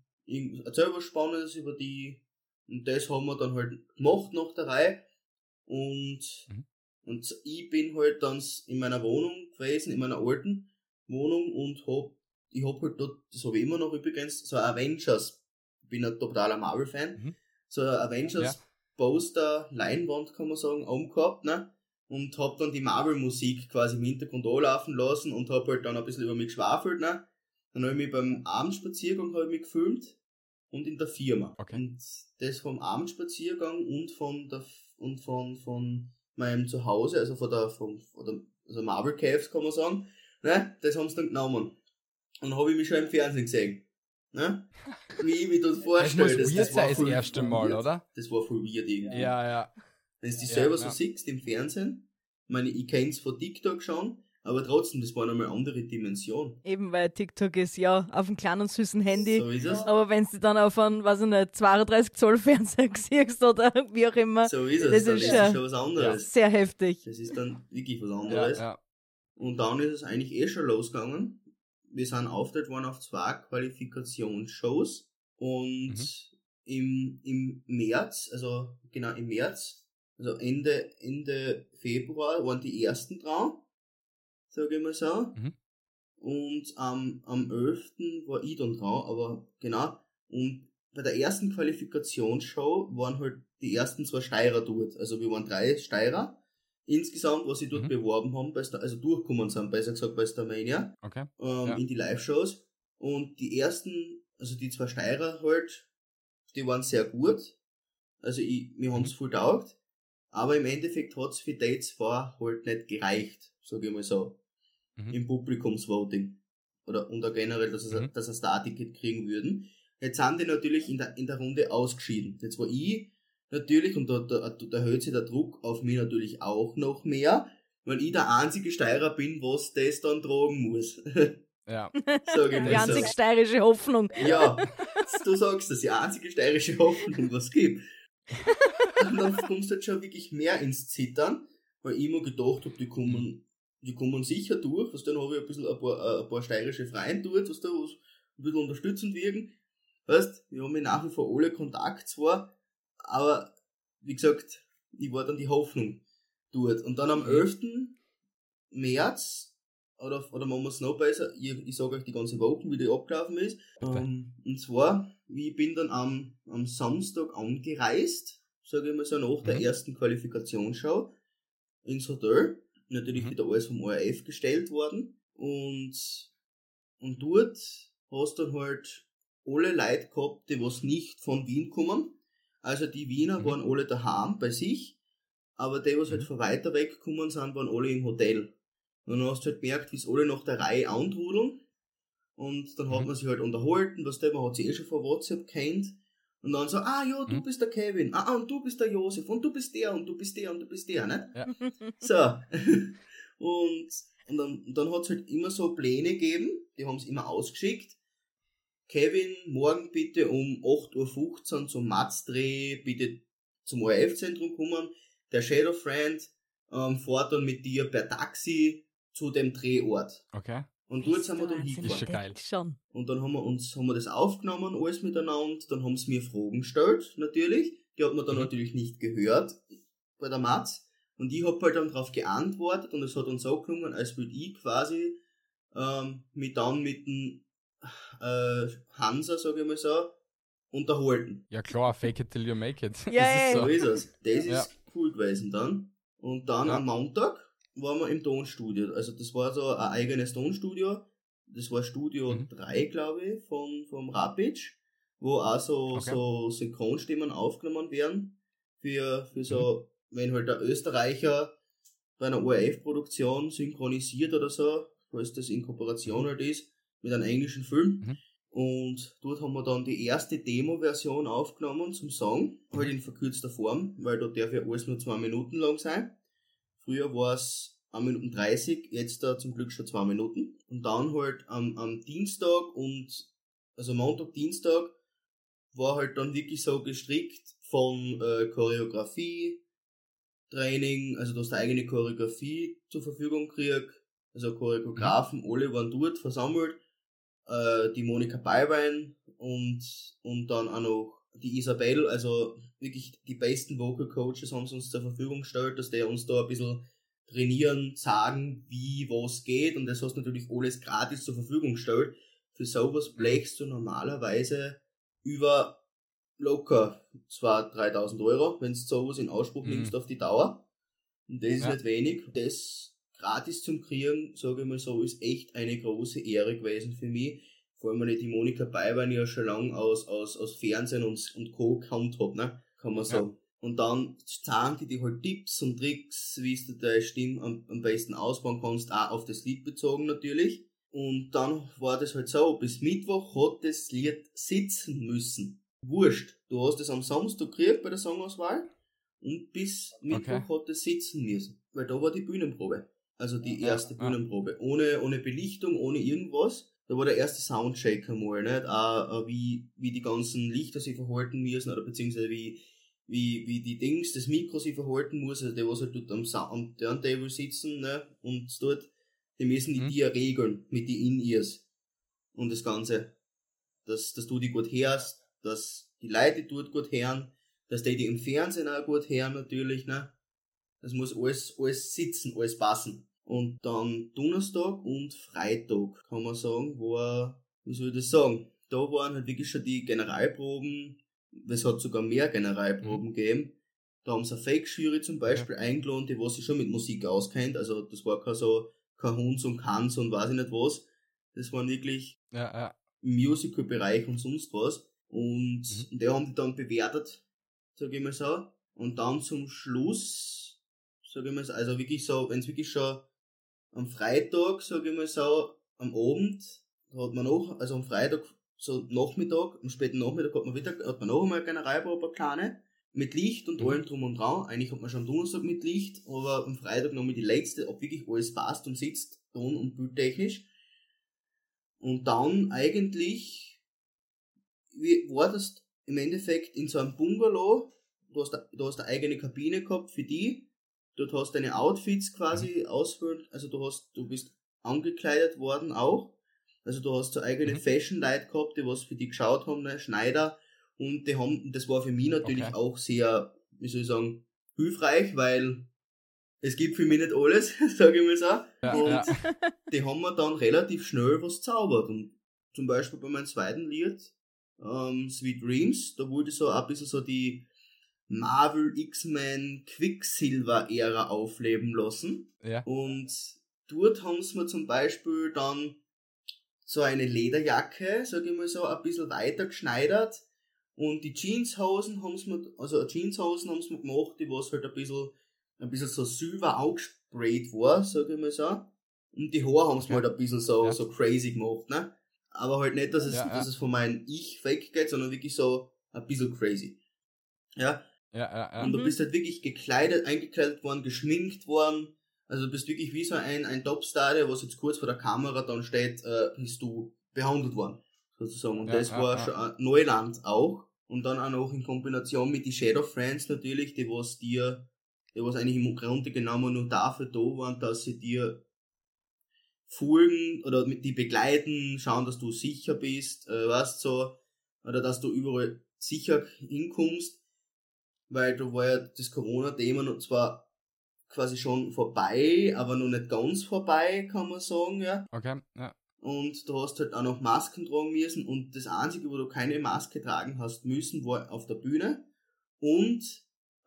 erzähl was Spannendes über die. Und das haben wir dann halt gemacht nach der Reihe. Und, Mhm. und ich bin halt dann in meiner Wohnung gewesen, in meiner alten Wohnung und hab, ich hab halt dort, das habe ich immer noch übrigens, so Avengers, ich bin ein totaler Marvel-Fan, Mhm. so Avengers Poster, Leinwand kann man sagen, oben gehabt, ne? Und hab dann die Marvel-Musik quasi im Hintergrund anlaufen lassen und hab halt dann ein bisschen über mich geschwafelt, ne? Dann hab ich mich beim Abendspaziergang hab ich mich gefilmt und in der Firma. Okay. Und das vom Abendspaziergang und von der und von, von meinem Zuhause, also von der vom oder also Marvel Caves kann man sagen, ne? Das haben sie dann genommen. Und dann hab ich mich schon im Fernsehen gesehen. Ne? Wie ich mir das Das vorstelle. muss weird sein, das erste Mal, weird. oder? Das war voll weird irgendwie. Ja, ja. Wenn du dich Ja, selber ja. so siehst im Fernsehen, ich meine, ich kenn's von TikTok schon, aber trotzdem, das war nochmal eine andere Dimension. Eben, weil TikTok ist ja auf einem kleinen süßen Handy. So ist es. Aber wenn du dann auf einen, weiß ich nicht, 32 Zoll Fernseher siehst oder wie auch immer, So ist es. Das dann ist ist ja- es schon was anderes. sehr heftig. Das ist dann wirklich was ja, anderes. ja. Und dann ist es eigentlich eh schon losgegangen. Wir sind auftritt worden auf zwei Qualifikationsshows und Mhm. im, im März, also genau im März, also Ende, Ende Februar waren die ersten dran, sage ich mal so. Mhm. Und am am 11. war ich dann dran, aber genau. Und bei der ersten Qualifikationsshow waren halt die ersten zwei Steirer dort. Also wir waren drei Steirer insgesamt, was sie dort Mhm. beworben haben, bei Star, also durchgekommen sind, besser gesagt bei Starmania, Okay. ähm, Ja. in die Live-Shows. Und die ersten, also die zwei Steirer halt, die waren sehr gut. Also ich, mir haben's voll taugt. Aber im Endeffekt hat's für die zwei halt nicht gereicht, sage ich mal so. Mhm. Im Publikumsvoting. Oder, und auch generell, dass sie, Mhm. dass sie ein Star-Ticket kriegen würden. Jetzt sind die natürlich in der, in der Runde ausgeschieden. Jetzt war ich natürlich, und da, da, da erhöht sich der Druck auf mich natürlich auch noch mehr, weil ich der einzige Steirer bin, was das dann tragen muss. Ja. Sag ich Die mal einzig so. steirische Hoffnung. Ja, du sagst das, die einzige steirische Hoffnung, was es gibt. Und dann kommst du halt schon wirklich mehr ins Zittern, weil ich immer gedacht habe, die kommen, die kommen sicher durch. Was dann habe ich ein bisschen ein paar, ein paar steirische Freien dort, was da was ein bisschen unterstützend wirken. Weißt, wir haben ja nach wie vor alle Kontakt zwar, aber wie gesagt, ich war dann die Hoffnung dort. Und dann am 11. März, oder, oder machen wir es noch besser, ich, ich sage euch die ganze Woche, wie die abgelaufen ist. Bitte. Ähm, und zwar, ich bin dann am, am Samstag angereist, sage ich mal so, nach der Mhm. ersten Qualifikationsschau ins Hotel. Natürlich Mhm. wieder alles vom ORF gestellt worden. Und, und dort hast du dann halt alle Leute gehabt, die was nicht von Wien kommen. Also die Wiener Mhm. waren alle daheim bei sich, aber die, was halt Mhm. von weiter weg gekommen sind, waren alle im Hotel. Und dann hast du halt gemerkt, wie es alle nach der Reihe antrudeln. Und dann hat Mhm. man sich halt unterhalten, was der, man hat sich eh schon von WhatsApp kennt. Und dann so, ah ja, du Mhm. bist der Kevin, ah, ah, und du bist der Josef, und du bist der, und du bist der, und du bist der, ne? Ja. So. und, und dann, und dann hat's halt immer so Pläne gegeben, die haben's immer ausgeschickt. Kevin, morgen bitte um 8.15 Uhr zum Matzdreh, bitte zum ORF-Zentrum kommen. Der Shadow Friend ähm, fährt dann mit dir per Taxi zu dem Drehort. Okay. Und dort sind wir dann Wahnsinn, Ist schon hingefahren. geil. Und dann haben wir uns, haben wir das aufgenommen, alles miteinander, dann haben sie mir Fragen gestellt, natürlich. Die hat man dann Mhm. natürlich nicht gehört bei der Matz. Und ich hab halt dann darauf geantwortet und es hat dann so gelungen, als würde ich quasi ähm, mich dann mit dem äh, Hansa, sage ich mal so, unterhalten. Ja klar, fake it till you make it. Ja, das ist So so. ist es. Das Ja. ist cool gewesen dann. Und dann Ja. am Montag waren wir im Tonstudio. Also das war so ein eigenes Tonstudio. Das war Studio Mhm. 3, glaube ich, von, vom Rapic, wo auch so, Okay. so Synchronstimmen aufgenommen werden. Für, für so, Mhm. wenn halt der Österreicher bei einer ORF-Produktion synchronisiert oder so, falls das in Kooperation halt ist, mit einem englischen Film. Mhm. Und dort haben wir dann die erste Demo-Version aufgenommen zum Song, halt in verkürzter Form, weil da darf ja alles nur zwei Minuten lang sein. Früher war es 1 Minuten 30, jetzt da zum Glück schon zwei Minuten. Und dann halt am, am Dienstag und, also Montag, Dienstag, war halt dann wirklich so gestrickt von äh, Choreografie, Training, also du hast eine eigene Choreografie zur Verfügung gekriegt, also Choreografen, alle waren dort versammelt äh, die Monika Beiwein und, und dann auch noch die Isabel, also wirklich die besten Vocal Coaches haben sie uns zur Verfügung gestellt, dass die uns da ein bisschen trainieren, sagen, wie was geht und das hast du natürlich alles gratis zur Verfügung gestellt. Für sowas blechst du normalerweise über locker 2.000, 3.000 Euro, wenn du sowas in Anspruch mhm. nimmst auf die Dauer. Und das ist nicht wenig. Das gratis zum Kriegen, sage ich mal so, ist echt eine große Ehre gewesen für mich. Vor allem, weil ich die Monika Beiwein ja schon lange aus, aus, aus Fernsehen und, und Co. gekannt hab, ne? Kann man sagen. Ja. Und dann zeigen die dir halt Tipps und Tricks, wie du deine Stimme am, am besten ausbauen kannst, auch auf das Lied bezogen natürlich. Und dann war das halt so, bis Mittwoch hat das Lied sitzen müssen. Wurscht. Du hast es am Samstag gekriegt bei der Songauswahl und bis Mittwoch okay. hat es sitzen müssen. Weil da war die Bühnenprobe. Also die erste ja, Bühnenprobe. Ohne, ohne Belichtung, ohne irgendwas. Da war der erste Soundcheck einmal, nicht? Auch, wie, wie die ganzen Lichter sich verhalten müssen, oder beziehungsweise wie, wie, wie die Dings, das Mikro sich verhalten muss, also der, was halt dort am, am Turntable sitzen, ne? Und dort, die müssen die mhm. dir regeln, mit die In-Ears. Und das Ganze. Dass, dass du die gut hörst, dass die Leute dort gut hören, dass die die im Fernsehen auch gut hören, natürlich, ne? Das muss alles, alles sitzen, alles passen. Und dann Donnerstag und Freitag, kann man sagen, war, wie soll ich das sagen? Da waren halt wirklich schon die Generalproben, es hat sogar mehr Generalproben mhm. gegeben. Da haben sie eine Fake-Jury zum Beispiel ja. eingeladen, die was sich schon mit Musik auskennt. Also das war kein so, kein Hunds und Kanz und weiß ich nicht was. Das waren wirklich ja, ja. Musical-Bereich und sonst was. Und mhm. die haben die dann bewertet, sag ich mal so. Und dann zum Schluss, sag ich mal so, also wirklich so, wenn es wirklich schon am Freitag, sage ich mal so, am Abend hat man noch, also am Freitag, so Nachmittag, am späten Nachmittag hat man wieder, hat man noch einmal eine kleine, mit Licht und mhm. allem drum und dran. Eigentlich hat man schon am Donnerstag mit Licht, aber am Freitag noch mit die letzte, ob wirklich alles passt und sitzt, ton- und bildtechnisch. Und dann eigentlich, wie war das im Endeffekt in so einem Bungalow, du hast, du hast eine eigene Kabine gehabt für die, Dort hast deine Outfits quasi mhm. ausfüllen, also du hast, du bist angekleidet worden auch. Also du hast so eigene mhm. Fashion-Leute gehabt, die was für die geschaut haben, ne? Schneider. Und die haben, das war für mich natürlich okay. auch sehr, wie soll ich sagen, hilfreich, weil es gibt für mich nicht alles, sage ich mal so. Ja, und ja. die haben mir dann relativ schnell was zaubert. Und zum Beispiel bei meinem zweiten Lied, ähm, Sweet Dreams, da wurde so ein bisschen so die, Marvel, X-Men, Quicksilver-Ära aufleben lassen. Ja. Und dort haben sie mir zum Beispiel dann so eine Lederjacke, sag ich mal so, ein bisschen weiter geschneidert. Und die Jeanshosen haben sie mir, also Jeanshosen haben sie mir gemacht, die was halt ein bisschen, ein bisschen so silber angesprayt war, sag ich mal so. Und die Haare haben sie ja. halt ein bisschen so, ja. so crazy gemacht, ne? Aber halt nicht, dass es, ja, dass es von meinem Ich weggeht, sondern wirklich so ein bisschen crazy. Ja, ja, ja, ja. Und du mhm. bist halt wirklich gekleidet, eingekleidet worden, geschminkt worden. Also du bist wirklich wie so ein, ein Topstar, der was jetzt kurz vor der Kamera dann steht, äh, bist du behandelt worden, sozusagen. Und ja, das ja, war ja. schon ein Neuland auch. Und dann auch noch in Kombination mit die Shadow Friends natürlich, die was dir, die was eigentlich im Grunde genommen nur dafür da waren, dass sie dir folgen oder mit die begleiten, schauen, dass du sicher bist, äh, weißt so, oder dass du überall sicher hinkommst weil da war ja das Corona-Thema zwar quasi schon vorbei, aber noch nicht ganz vorbei, kann man sagen, ja. Okay, ja. Und du hast halt auch noch Masken tragen müssen und das einzige, wo du keine Maske tragen hast müssen, war auf der Bühne und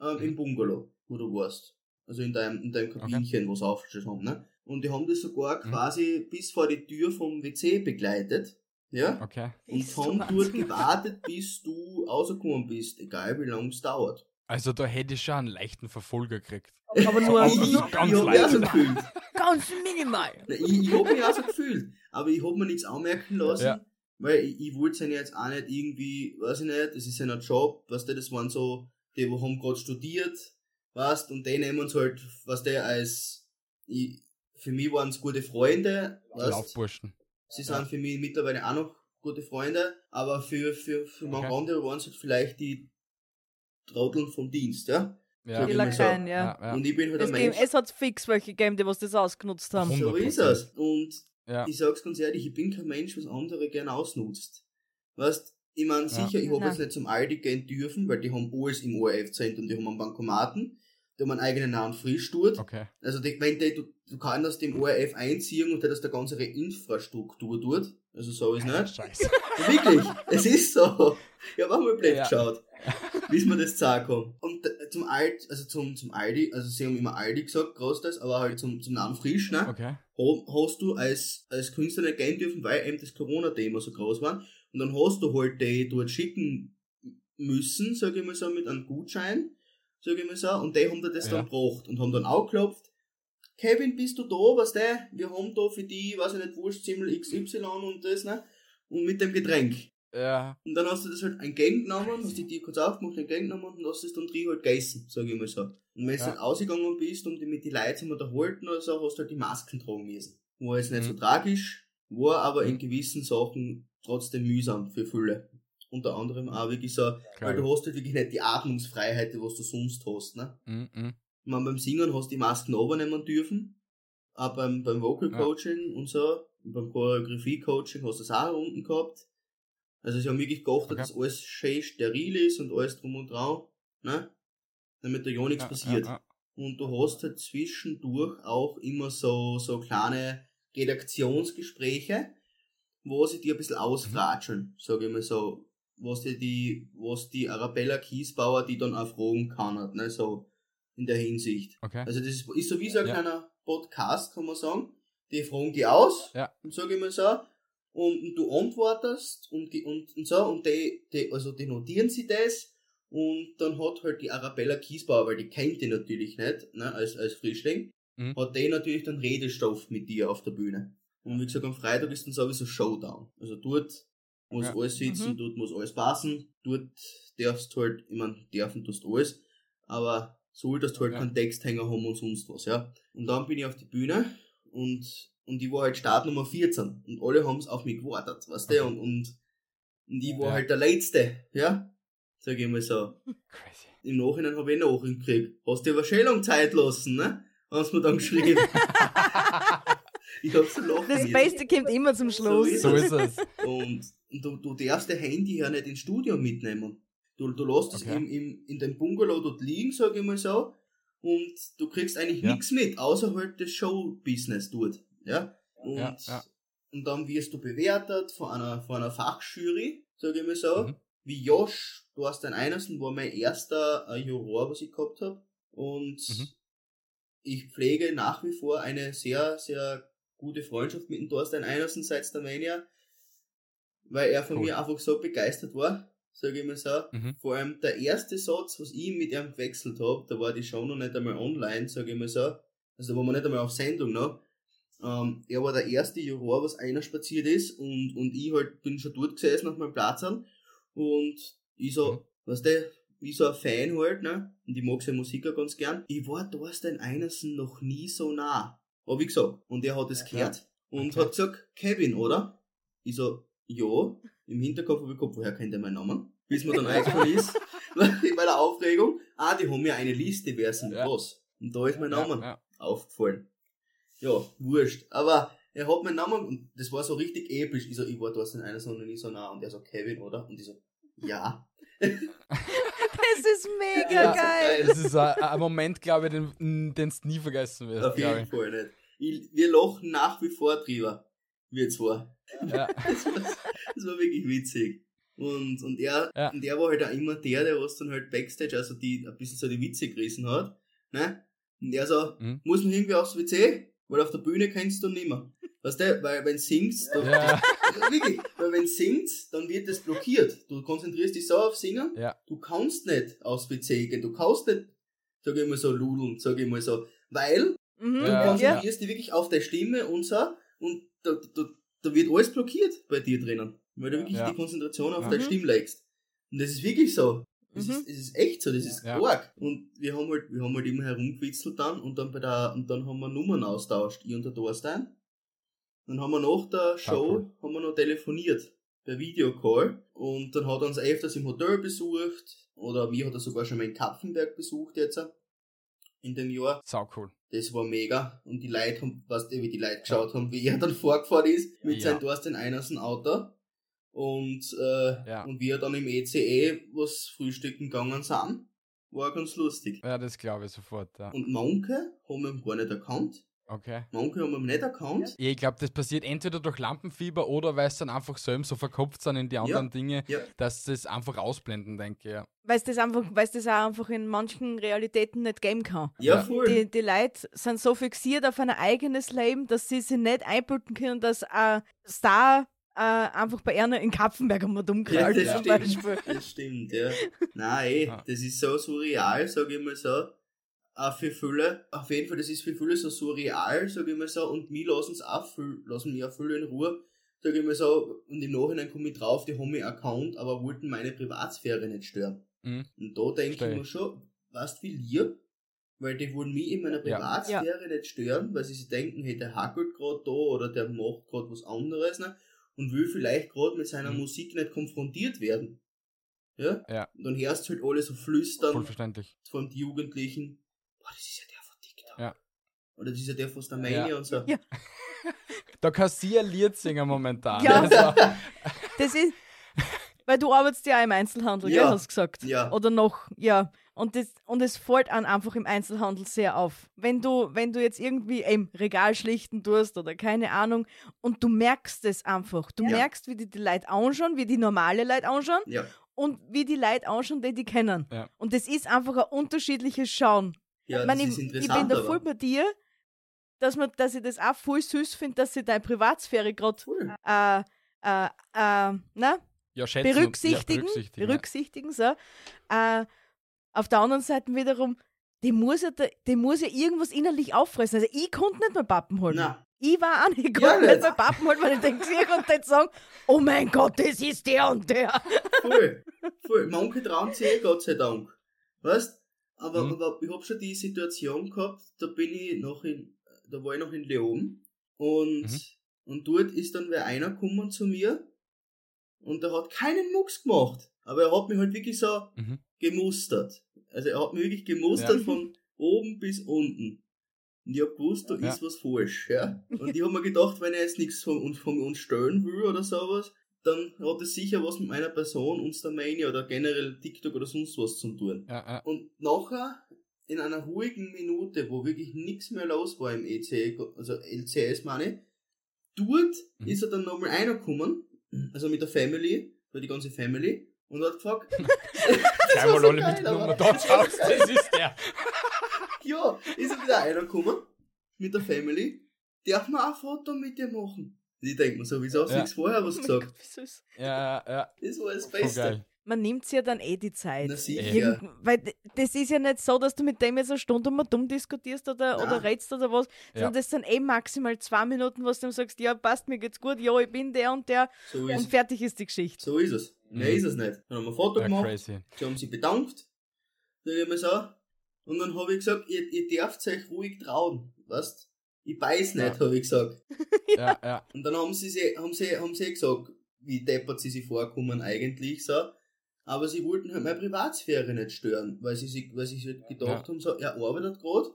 ähm, im mhm. Bungalow, wo du warst. Also in deinem, in deinem Kabinchen, okay. wo sie aufgestellt haben, ne? Und die haben das sogar mhm. quasi bis vor die Tür vom WC begleitet. Ja? Okay. Und haben dort gewartet, bis du rausgekommen bist, egal wie lange es dauert. Also da hätte ich schon einen leichten Verfolger gekriegt. Aber nur, aber ich, ganz ich leicht. So gefühlt. ganz minimal. Ich, ich habe mich auch so gefühlt. Aber ich habe mir nichts anmerken lassen. Ja. weil ich, ich wollte seine jetzt auch nicht irgendwie, weiß ich nicht, das ist ja ein Job, weißt du, das waren so, die, wo haben gerade studiert, weißt, und die nehmen uns halt, was der als, ich, für mich waren es gute Freunde, weißt, Laufburschen. sie sind für mich mittlerweile auch noch gute Freunde, aber für, für, für manche Okay. andere waren es halt vielleicht die Trotteln vom Dienst, ja. Ja. So. Lakaien, ja. Ja, ja. Und ich bin halt Es, ein Mensch, es hat fix welche gegeben, die was das ausgenutzt haben. Hund- so 100%. ist es. Und ja. ich sag's ganz ehrlich, ich bin kein Mensch, was andere gern ausnutzt. Weißt, ich mein, sicher, ich hab Nein. jetzt nicht zum Aldi gehen dürfen, weil die haben alles im ORF-Zentrum, die haben einen Bankomaten, die haben einen eigenen Namen tut. Okay. Also, die, wenn die, du, du kannst dem ORF einziehen und der das der ganze Infrastruktur tut. Also, so ist nicht. Scheiße. Wirklich, es ist so. Ich hab auch mal blöd Ja. geschaut, bis mir das sagen kann. Und zum Alt, also zum, zum Aldi, also sie haben immer Aldi gesagt, großteils, aber halt zum, zum Namen frisch, ne? Okay. ha- hast du als, als Künstler nicht gehen dürfen, weil eben das Corona-Thema so groß war. Und dann hast du halt die dort schicken müssen, sage ich mal so, mit einem Gutschein, sage ich mal so, und die haben dir das Ja. dann gebracht und haben dann auch geklopft, Kevin, bist du da, was der? Wir haben da für die, weiß ich nicht, Wurstzimmel XY und das, ne? Und mit dem Getränk. Ja. Und dann hast du das halt entgegengenommen, hast die dir kurz aufgemacht, entgegengenommen und hast es dann drin halt gegessen, sag ich mal so. Und wenn du Ja. halt ausgegangen bist, um dich mit den Leuten zu unterhalten oder so, hast du halt die Masken tragen müssen. War jetzt nicht so Mhm. tragisch, war aber in gewissen Sachen trotzdem mühsam für viele. Unter anderem auch wirklich so, weil Klar. du hast halt wirklich nicht die Atmungsfreiheit, die was du sonst hast, ne? Mhm, mhm. Ich meine, beim Singen hast du die Masken runternehmen dürfen. Auch beim, beim Vocal Ja. Coaching und so. Beim Choreografie Coaching hast du es auch unten gehabt. Also sie haben wirklich geachtet, Okay. dass alles schön steril ist und alles drum und dran, ne? Damit da ja nichts Ja, passiert. Ja. Und du hast halt zwischendurch auch immer so, so kleine Redaktionsgespräche, wo sie dir ein bisschen ausfratscheln, sage ich mal so. Was die, die, was die Arabella Kiesbauer, die dann auch fragen kann, ne, so in der Hinsicht. Okay. Also das ist, ist so wie so ein Ja. kleiner Podcast, kann man sagen. Die fragen die aus, Ja. und sag ich mal so, und, du antwortest und, die- und, und so, und die, die, also die notieren sie das, und dann hat halt die Arabella Kiesbauer, weil die kennt die natürlich nicht, ne, als, als Frischling, Mhm. hat die natürlich dann Redestoff mit dir auf der Bühne. Und wie gesagt, am Freitag ist dann sowieso Showdown. Also dort muss Ja. alles sitzen, Mhm. dort muss alles passen, dort darfst du halt, ich mein, dürfen tust alles, aber solltest du halt Ja. keinen Texthänger haben und sonst was, ja. Und dann bin ich auf die Bühne und, und ich war halt Startnummer 14 und alle haben's auf mich gewartet, weißt du, und, und, und ich war Ja. halt der Letzte, ja. Sag ich mal so. Crazy. Im Nachhinein habe ich Nachricht gekriegt. Hast dir aber schön lang Zeit lassen, ne? Hast mir dann geschrieben. ich hab so lachen Das. Beste kommt immer zum Schluss. ist So ist es. Und, und du, du darfst dein Handy ja nicht ins Studio mitnehmen. Du, du lässt es Okay. im, im, in dem Bungalow dort liegen, sag ich mal so. Und du kriegst eigentlich Ja. nichts mit, außer halt das Show-Business dort. Ja? Und, Ja, ja. und dann wirst du bewertet von einer, von einer Fachjury, sag ich mal so. Mhm. Wie Josh, du hast ein Einersen, war mein erster äh, Juror, was ich gehabt habe. Und Mhm. ich pflege nach wie vor eine sehr, sehr gute Freundschaft mit dem Thorstein Einersen seit der Mania, weil er von Cool. mir einfach so begeistert war, sage ich mal so. Mhm. Vor allem der erste Satz, was ich mit ihm gewechselt habe, da war die Show noch nicht einmal online, sage ich mal so. Also da waren wir nicht einmal auf Sendung noch. Ähm, er war der erste Juror, was einer spaziert ist und, und ich halt bin schon dort gesessen auf meinem Platz und ich so, Mhm. weißt du, wie so ein Fan halt, ne? Und ich mag seine Musik auch ganz gern. Ich war Thorstein Einersen noch nie so nah. Hab ich gesagt. Und er hat es gehört. Und Okay. hat gesagt, Kevin, oder? Ich so, ja. Im Hinterkopf hab ich gehabt, woher kennt er meinen Namen? Bis mir dann eingefallen ist, bei der Aufregung, ah, die haben ja eine Liste, wer sind Ja. was. Und da ist mein Name Ja, ja. aufgefallen. Ja, wurscht. Aber er hat meinen Namen und das war so richtig episch. Ich so, ich war Thorstein Einersen noch nie so nah. Und er so, Kevin, oder? Und ich so, ja. Das ist mega Ja, geil. Das ist ein, ein Moment, glaube ich, den du nie vergessen wirst. Auf jeden Fall nicht. Ich, wir lachen nach wie vor drüber. Wir zwei. ich. Ja. Das war, das war wirklich witzig. Und, und er, Ja. und er war halt auch immer der, der was dann halt Backstage, also die, ein bisschen so die Witze gerissen hat, ne? Und er so, Mhm. muss man irgendwie aufs WC? Weil auf der Bühne kennst du nimmer. Weißt du, weil wenn singst, dann, Ja. Wirklich, weil wenn singst, dann wird das blockiert. Du konzentrierst dich so auf Singen, Ja. du kannst nicht aufs WC gehen, du kannst nicht, sag ich mal so, ludeln, sag ich mal so, weil Mhm. Du Ja, Ja. konzentrierst dich wirklich auf deine Stimme und so und da, da, da wird alles blockiert bei dir drinnen. weil du wirklich Ja. die Konzentration auf deine Mhm. Stimme legst. Und das ist wirklich so. Das, Mhm. ist, das ist echt so, das ist Ja. arg. Und wir haben halt, wir haben halt immer herumgewitzelt dann und dann bei der, und dann haben wir Nummern austauscht, ich und der Thorstein. Dann haben wir nach der Show, cool. haben wir noch telefoniert, per Videocall. Und dann hat er uns öfters im Hotel besucht, oder mich hat er sogar schon mal in Kapfenberg besucht jetzt, in dem Jahr. Sau cool. Das war mega. Und die Leute haben, weißt du, wie die Leute geschaut haben, wie er dann vorgefahren ist mit Ja. seinem Thorsten Einersen Auto. Und, äh, Ja. und wir dann im ECE was frühstücken gegangen sind. War ganz lustig. Ja, das glaube ich sofort, ja. Und manche haben wir gar nicht erkannt. Okay. Manche haben wir nicht erkannt. Ich glaube, das passiert entweder durch Lampenfieber oder weil es dann einfach selbst so verkopft sind in die anderen Dinge, Ja. dass sie es einfach ausblenden, denke ich. Ja. Weil es das, einfach- weil es das auch einfach in manchen Realitäten nicht geben kann. Ja, Ja. voll. Die, die Leute sind so fixiert auf ein eigenes Leben, dass sie sich nicht einbilden können, dass ein Star äh, einfach bei einer in Kapfenberg einmal dumm Ja, das zum stimmt. Beispiel. Das stimmt, ja. Nein, ey, Ja. das ist so surreal, sage ich mal so. Auch für viele, auf jeden Fall, das ist für viele so surreal, sage ich mal so, und mir lassen es auch viel, lassen mich auch viele in Ruhe, sage ich mal so, und im Nachhinein komme ich drauf, die haben mich erkannt, aber wollten meine Privatsphäre nicht stören. Mhm. Und da denke ich mir schon, weißt wie lieb, weil die wollen mich in meiner Ja. Privatsphäre nicht stören, weil sie sich denken, hey, der hackelt gerade da oder der macht gerade was anderes ne? Und will vielleicht gerade mit seiner Mhm. Musik nicht konfrontiert werden. Ja? Ja. Und dann hörst du halt alle so flüstern verständlich. von den Jugendlichen, boah, das ist ja der von TikTok. Ja. Oder das ist ja der von Starmania Ja. und so. Ja. Da kann sie ein Lied singen momentan. Ja. Also, Das ist, weil du arbeitest ja auch im Einzelhandel, Ja. gell, hast du gesagt. Ja. Oder noch, ja. Und, das, und es fällt an einfach im Einzelhandel sehr auf. Wenn du, wenn du jetzt irgendwie im Regal schlichten tust oder keine Ahnung und du merkst es einfach. Du Ja. merkst, wie die, die Leute anschauen, wie die normale Leute anschauen Ja. und wie die Leute anschauen, die die kennen. Ja. Und das ist einfach ein unterschiedliches Schauen. Ja, ich, das mein, ist ich, ich bin da aber. voll bei dir, dass, man, dass ich das auch voll süß finde, dass sie deine Privatsphäre gerade Cool. äh, äh, äh, na, ja, schätzen und- berücksichtigen, Ja, berücksichtigen. berücksichtigen so. Äh, auf der anderen Seite wiederum, die muss, ja, die muss ja irgendwas innerlich auffressen. Also ich konnte nicht mehr Pappen holen. Na, Ich war auch nicht, ich Ja, konnte nicht nicht. mehr Pappen holen, weil ich denke, ich konnte nicht sagen, oh mein Gott, das ist der und der. voll. voll. Manche trauen sich eh, Gott sei Dank. Weißt? Aber, Mhm. aber ich hab schon die Situation gehabt, da bin ich noch in, da war ich noch in Leon und, Mhm. und dort ist dann wer einer gekommen zu mir und der hat keinen Mucks gemacht. Aber er hat mich halt wirklich so Mhm. gemustert. Also er hat mich wirklich gemustert Ja. von oben bis unten. Und ich hab gewusst, da Ja. ist was falsch, ja. Und ich hab mir gedacht, wenn er jetzt nichts von, uns- von uns stellen will oder sowas, dann hat es sicher was mit meiner Person, uns der Mania oder generell TikTok oder sonst was zu tun. Ja, ja. Und nachher, in einer ruhigen Minute, wo wirklich nichts mehr los war im EC, also LCS meine ich, dort Mhm. ist er dann nochmal reingekommen, also mit der Family, für die ganze Family, und hat gefragt, Einmal war so geil, mit Nummer aber- da schaust, das ist der. ja, ist er wieder reingekommen, mit der Family, darf man auch ein Foto mit dir machen? Ich denke mir so, wieso hast du Ja. nichts vorher was Oh gesagt? Ja, ja, Das war das Beste. Man nimmt sich ja dann eh die Zeit. Na sicher. Irgend, weil das ist ja nicht so, dass du mit dem jetzt eine Stunde mal dumm diskutierst oder, Nein. oder redst oder was, Ja. sondern das sind eh maximal zwei Minuten, was du ihm sagst, ja, passt, mir geht's gut, ja, ich bin der und der So und ist, fertig ist die Geschichte. so ist es. Mehr Mhm. ist es nicht. Dann haben wir ein Foto Ja, gemacht, crazy. sie haben sich bedankt, dann haben wir so, und dann habe ich gesagt, ihr, ihr dürft euch ruhig trauen, weißt? Ich beiß nicht, Ja. habe ich gesagt. Ja, ja. Und dann haben sie, sie, haben sie, haben sie gesagt, wie deppert sie sich vorkommen eigentlich so. Aber sie wollten halt meine Privatsphäre nicht stören, weil sie sich, weil sie sich halt gedacht haben, so, er arbeitet gerade,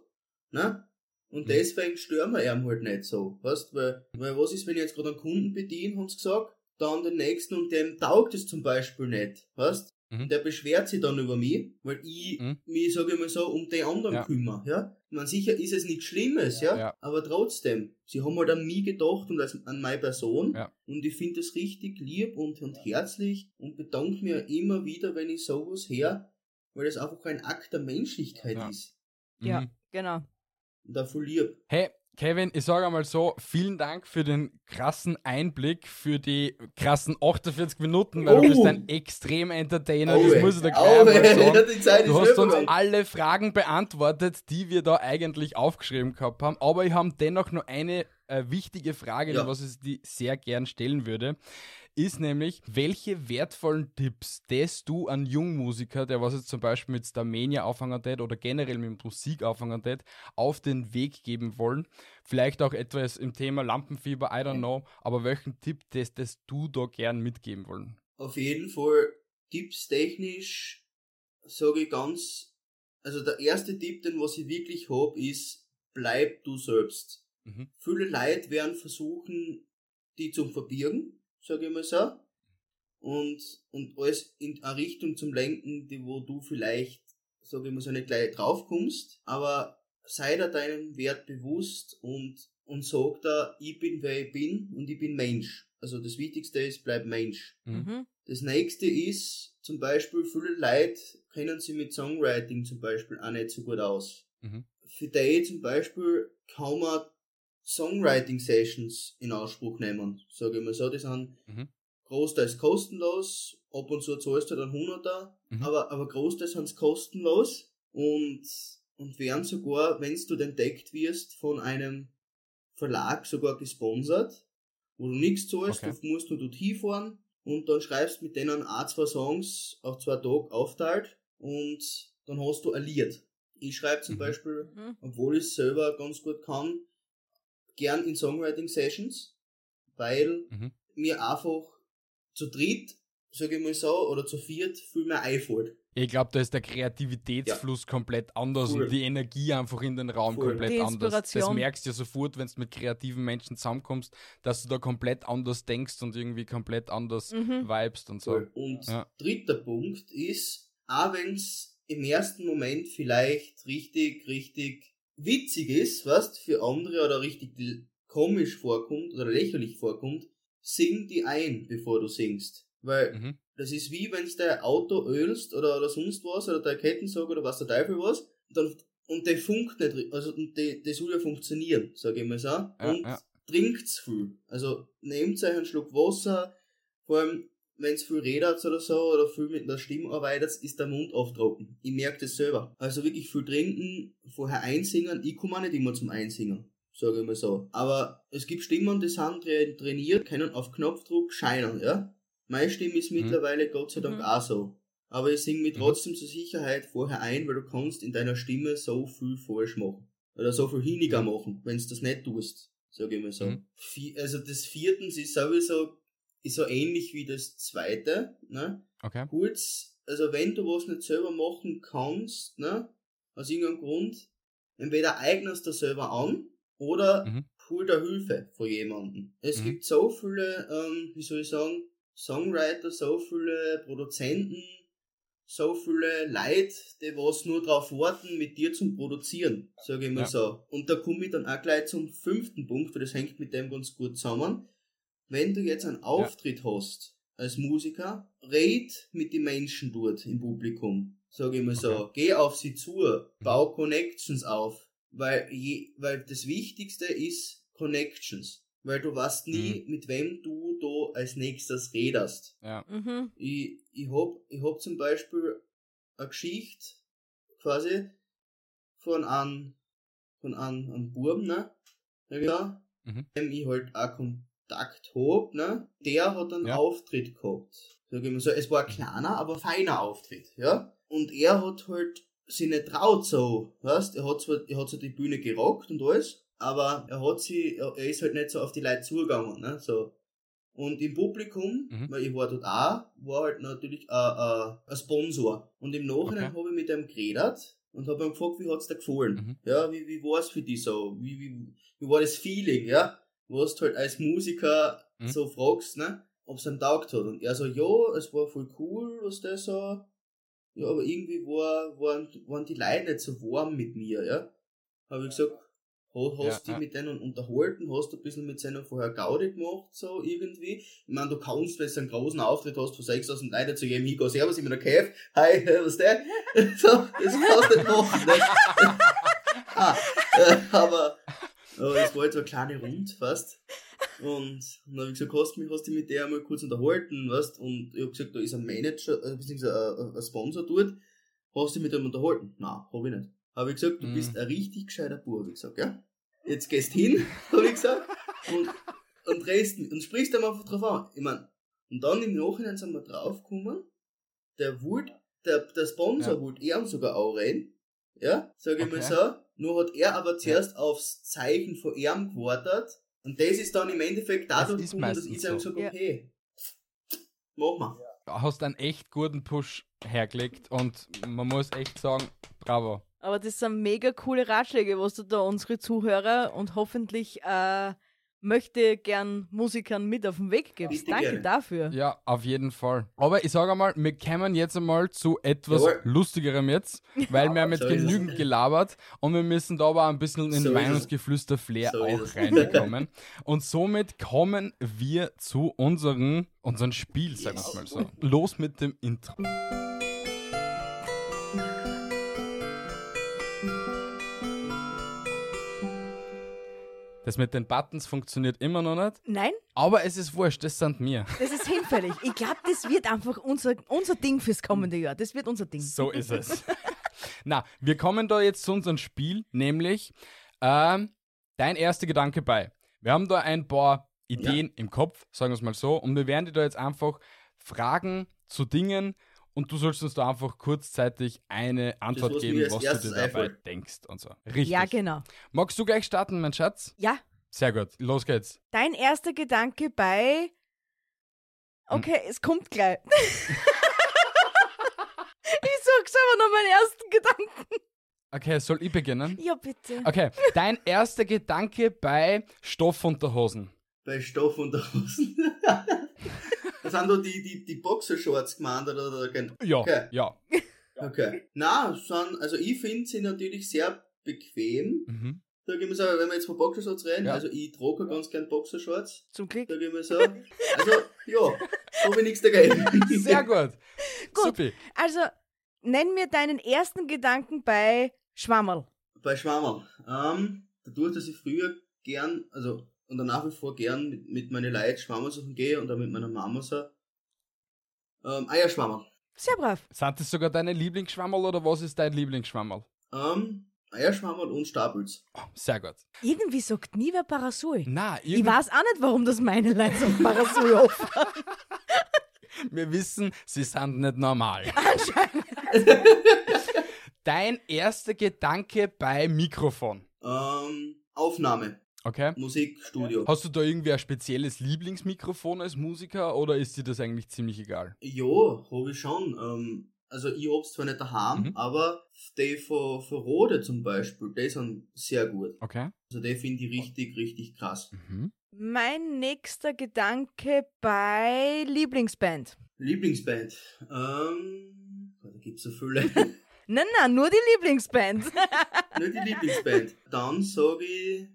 ne? Und Mhm. deswegen stören wir ihn halt nicht so, weißt? Weil, weil was ist, wenn ich jetzt gerade einen Kunden bediene, haben sie gesagt, dann den nächsten und dem taugt es zum Beispiel nicht, weißt? Mhm. Der beschwert sich dann über mich, weil ich Mhm. mich, sage ich mal so, um die anderen Ja. kümmere, ja? Meine, sicher ist es nichts Schlimmes, ja? Ja. Aber trotzdem, sie haben halt an mich gedacht und als, an meine Person. Ja. Und ich finde das richtig lieb und, und herzlich und bedanke mir immer wieder, wenn ich sowas her, weil das einfach ein Akt der Menschlichkeit Ja. ist. Ja, Mhm. genau. Und da voll lieb. Hey, Kevin, ich sage einmal so, vielen Dank für den krassen Einblick, für die krassen 48 Minuten, weil Oh. du bist ein extrem Entertainer, das Auwe, muss ich dir gleich auwe, einmal sagen. Du hast uns alle Fragen beantwortet, die wir da eigentlich aufgeschrieben gehabt haben, aber ich habe dennoch noch eine äh, wichtige Frage, Ja. was ich die sehr gern stellen würde. Ist nämlich, welche wertvollen Tipps, das du an Jungmusiker, der was jetzt zum Beispiel mit Starmania auffangen tät oder generell mit Musik auffangen tät, auf den Weg geben wollen. Vielleicht auch etwas im Thema Lampenfieber, I don't know, aber welchen Tipp, das du da gern mitgeben wollen? Auf jeden Fall tippstechnisch sage ich ganz, also der erste Tipp, den was ich wirklich hab, ist, bleib du selbst. Mhm. Viele Leute werden versuchen, die zu verbirgen, sage ich mal so, und, und alles in eine Richtung zum Lenken, die wo du vielleicht, sage ich mal so, nicht gleich draufkommst, aber sei dir deinem Wert bewusst und, und sag da, ich bin wer ich bin und ich bin Mensch. Also das Wichtigste ist, bleib Mensch. Mhm. Mhm. Das nächste ist, zum Beispiel, viele Leute kennen sich mit Songwriting zum Beispiel auch nicht so gut aus. Mhm. Für die zum Beispiel kann man Songwriting-Sessions in Anspruch nehmen, sage ich mal so. Die sind Mhm. großteils kostenlos, ab und zu zahlst du dann 100er, Mhm. aber, aber großteils sind kostenlos und, und werden sogar, wenn du entdeckt wirst, von einem Verlag sogar gesponsert, wo du nichts zahlst, Okay. du musst nur dort hinfahren und dann schreibst mit denen ein, zwei Songs auf zwei Tage aufteilt und dann hast du ein Lied. Ich schreibe zum Mhm. Beispiel, Mhm. obwohl ich es selber ganz gut kann, gern in Songwriting Sessions, weil Mhm. mir einfach zu dritt, sage ich mal so, oder zu viert viel mehr einfällt. Ich glaube, da ist der Kreativitätsfluss komplett anders Cool. und die Energie einfach in den Raum Cool. komplett anders. Das merkst du ja sofort, wenn du mit kreativen Menschen zusammenkommst, dass du da komplett anders denkst und irgendwie komplett anders Mhm. vibest und so. Cool. Und Ja. dritter Punkt ist, auch wenn es im ersten Moment vielleicht richtig, richtig witzig ist, was für andere oder richtig komisch vorkommt oder lächerlich vorkommt, sing die ein, bevor du singst. Weil Mhm. Das ist wie wenn du dein Auto ölst oder, oder sonst was oder dein Kettensog oder was der Teufel was und dann und der funkt nicht, also der, der soll ja funktionieren, sage ich mal so. und ja. trinkt's viel. Also nehmt euch einen Schluck Wasser, vor allem wenn's viel redet oder so oder viel mit der Stimme arbeitet, ist der Mund oft trocken. Ich merke das selber. Also wirklich viel trinken, vorher einsingen. Ich komme auch nicht immer zum Einsingen, sage ich mal so. Aber es gibt Stimmen, die sind tra- trainiert, können auf Knopfdruck scheinen, ja. Meine Stimme ist Mhm. mittlerweile Gott sei Dank Mhm. auch so. Aber ich singe mich Mhm. trotzdem zur Sicherheit vorher ein, weil du kannst in deiner Stimme so viel falsch machen. Oder so viel hiniger Mhm. machen, wenn du das nicht tust, sage ich mal so. Mhm. Also das viertens ist sowieso ist so ähnlich wie das zweite, ne? Okay. Kurz, also wenn du was nicht selber machen kannst, ne? Aus irgendeinem Grund, entweder eignest du selber an oder Mhm. hol dir Hilfe von jemandem. Es Mhm. gibt so viele, ähm, wie soll ich sagen, Songwriter, so viele Produzenten, so viele Leute, die was nur drauf warten, mit dir zum Produzieren, sage ich mal Ja. so. Und da komme ich dann auch gleich zum fünften Punkt, weil das hängt mit dem ganz gut zusammen. Wenn du jetzt einen Auftritt hast als Musiker, red mit den Menschen dort im Publikum, sage ich mal so. Okay. Geh auf sie zu, bau Connections auf, weil, je, weil das Wichtigste ist Connections. Weil du weißt nie, mit wem du da als nächstes redest. Ja. Mhm. Ich, ich hab, ich hab zum Beispiel eine Geschichte, quasi, von einem, von einem, einem Buben, ne? Ja, Mhm. dem ich halt auch Kontakt hab, ne? Der hat einen Ja. Auftritt gehabt. Sag ich mal so, es war ein kleiner, aber feiner Auftritt, ja? Und er hat halt sich nicht traut so, weißt? Er hat zwar, er hat so die Bühne gerockt und alles, aber er hat sie, er ist halt nicht so auf die Leute zugegangen, ne? So. Und im Publikum, Mhm. weil ich war dort auch, war halt natürlich äh, äh, ein Sponsor. Und im Nachhinein Okay. habe ich mit ihm geredet und habe ihn gefragt, wie hat's dir gefallen? Mhm. Ja, wie, wie war's für dich so? Wie, wie, wie war das Feeling, ja? Was du halt als Musiker Mhm. so fragst, ne? Ob's ihm taugt hat. Und er so, ja, es war voll cool, was der so. Ja, aber irgendwie war, waren, waren die Leute nicht so warm mit mir, ja? Habe ich gesagt, ha- hast Ja, dich mit denen unterhalten, hast du ein bisschen mit seiner vorher Gaudi gemacht, so irgendwie. Ich meine, du kannst, wenn du einen großen Auftritt hast von 6000 Leuten zu jedem hingehen, servus, ich bin der Kev, hi, was der? so, das kannst du nicht machen, ne? ah, äh, aber, aber es war jetzt so eine kleine Rund fast. Und dann habe ich gesagt, hast du mich, hast du dich mit der einmal kurz unterhalten, weißt? Und ich habe gesagt, da ist ein Manager, äh, beziehungsweise ein, ein Sponsor dort. Hast du dich mit dem unterhalten? Nein, habe ich nicht. Habe ich gesagt, du Mhm. bist ein richtig gescheiter Bub, habe ich gesagt, ja? Jetzt gehst hin, habe ich gesagt, und, und redest, und sprichst ihm einfach drauf an. Ich mein, Und dann im Nachhinein sind wir draufgekommen, der wollte, der, der Sponsor Ja. wollte ihm sogar auch reden. Ja, sage ich Okay. mal so. Nur hat er aber zuerst aufs Zeichen von ihm gewartet. Und das ist dann im Endeffekt dadurch ist gekommen, dass meistens ich sage, so. sag, Ja. okay, mach mal. hast einen echt guten Push hergelegt und man muss echt sagen, bravo. Aber das sind mega coole Ratschläge, was du da unsere Zuhörer und hoffentlich äh, möchte gern Musikern mit auf den Weg gibst. Bitte Danke gerne. dafür. Ja, auf jeden Fall. Aber ich sage einmal, wir kommen jetzt einmal zu etwas Jawohl. Lustigerem jetzt, weil wir haben jetzt So genügend gelabert und wir müssen da aber ein bisschen in So. Meinungsgeflüster-Flair So auch es. reinbekommen. Und somit kommen wir zu unseren, unseren Spiel, sagen wir es mal so. Los mit dem Intro. Das mit den Buttons funktioniert immer noch nicht, Nein, aber es ist wurscht, das sind wir. das ist hinfällig. Ich glaube, das wird einfach unser, unser Ding fürs kommende Jahr. Das wird unser Ding. So ist es. Na, wir kommen da jetzt zu unserem Spiel, nämlich ähm, dein erster Gedanke bei. Wir haben da ein paar Ideen im Kopf, sagen wir es mal so, und wir werden dir da jetzt einfach Fragen zu Dingen und du sollst uns da einfach kurzzeitig eine Antwort was geben, was du dir dabei einfällt. denkst und so. Richtig. Ja, genau. Magst du gleich starten, mein Schatz? Ja, Sehr gut, los geht's. dein erster Gedanke bei. Okay, es kommt gleich. ich sag selber noch meinen ersten Gedanken. Okay, soll ich beginnen? Ja, bitte. Okay, dein erster Gedanke bei Stoffunterhosen. Bei Stoff und Hosen. das sind da die, die, die Boxershorts gemeint, oder? oder Ja, Okay. ja. Okay. Na, sind, also ich finde sie natürlich sehr bequem. Mhm. Sag ich mal so, wenn wir jetzt von Boxershorts reden, Ja. also ich trage ganz gern Boxershorts, Zum Glück. sag ich mal so. Also, ja, habe ich nichts dagegen. Sehr gut. Gut. Supi. Also, nenn mir deinen ersten Gedanken bei Schwammerl. Bei Schwammerl. Ähm, dadurch, dass ich früher gern, also, und dann nach wie vor gern mit, mit meinen Leuten Schwammerl suchen gehe und auch mit meiner Mama so, ähm, Eierschwammerl. Sehr brav. Sind das sogar deine Lieblingsschwammerl oder was ist dein Lieblingsschwammerl? Ähm, Eierschwammerl und Stapels. Oh, sehr gut. Irgendwie sagt nie wer Parasol. Na, Ich weiß auch nicht, warum das meine Leute so Parasol aufhaben. wir wissen, sie sind nicht normal. Anscheinend. Dein erster Gedanke bei Mikrofon. Ähm, Aufnahme. Okay. Musikstudio. Hast du da irgendwie ein spezielles Lieblingsmikrofon als Musiker oder ist dir das eigentlich ziemlich egal? Ja, habe ich schon. Ähm, also ich hab's zwar nicht daheim, Mhm. aber die von, von Rode zum Beispiel, die sind sehr gut. Okay. Also die finde ich richtig, richtig krass. Mhm. Mein nächster Gedanke bei Lieblingsband. Lieblingsband. Ähm, da gibt's so viele. Nein, nein, nur die Lieblingsband. Nicht die Lieblingsband. Dann sage ich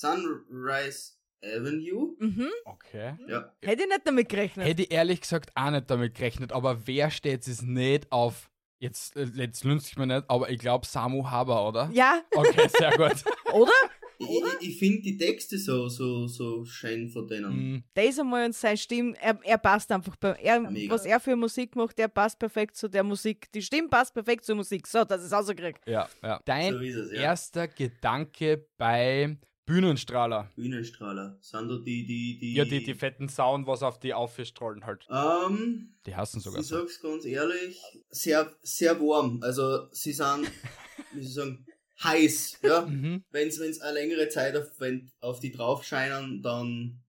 Sunrise Avenue. mhm. Okay. Ja. Hätte ich nicht damit gerechnet. Hätte ich ehrlich gesagt auch nicht damit gerechnet, aber wer steht es nicht auf. Jetzt, äh, jetzt lünst ich mir nicht, aber ich glaube Samu Haber, oder? Ja, Okay, sehr gut. oder? Ich, ich, finde die Texte so, so, so schön von denen. Mm, Das ist einmal und seine Stimme, er, er passt einfach. Bei, er, Mega. was er für Musik macht, der passt perfekt zu der Musik. Die Stimme passt perfekt zur Musik. So, dass ich es rausgekriegt. ja, ja. Dein So ist es, ja. erster Gedanke bei Bühnenstrahler. Bühnenstrahler. Sind da die, die, die. Ja, die, die fetten Sauen, was auf die aufstrahlen halt. Ähm, Die hassen sogar ich so. sag's ganz ehrlich, sehr, sehr warm. Also, sie sind, wie soll ich sagen, heiß, ja. Mhm. Wenn's, wenn's eine längere Zeit auf, wenn, auf die drauf scheinen, dann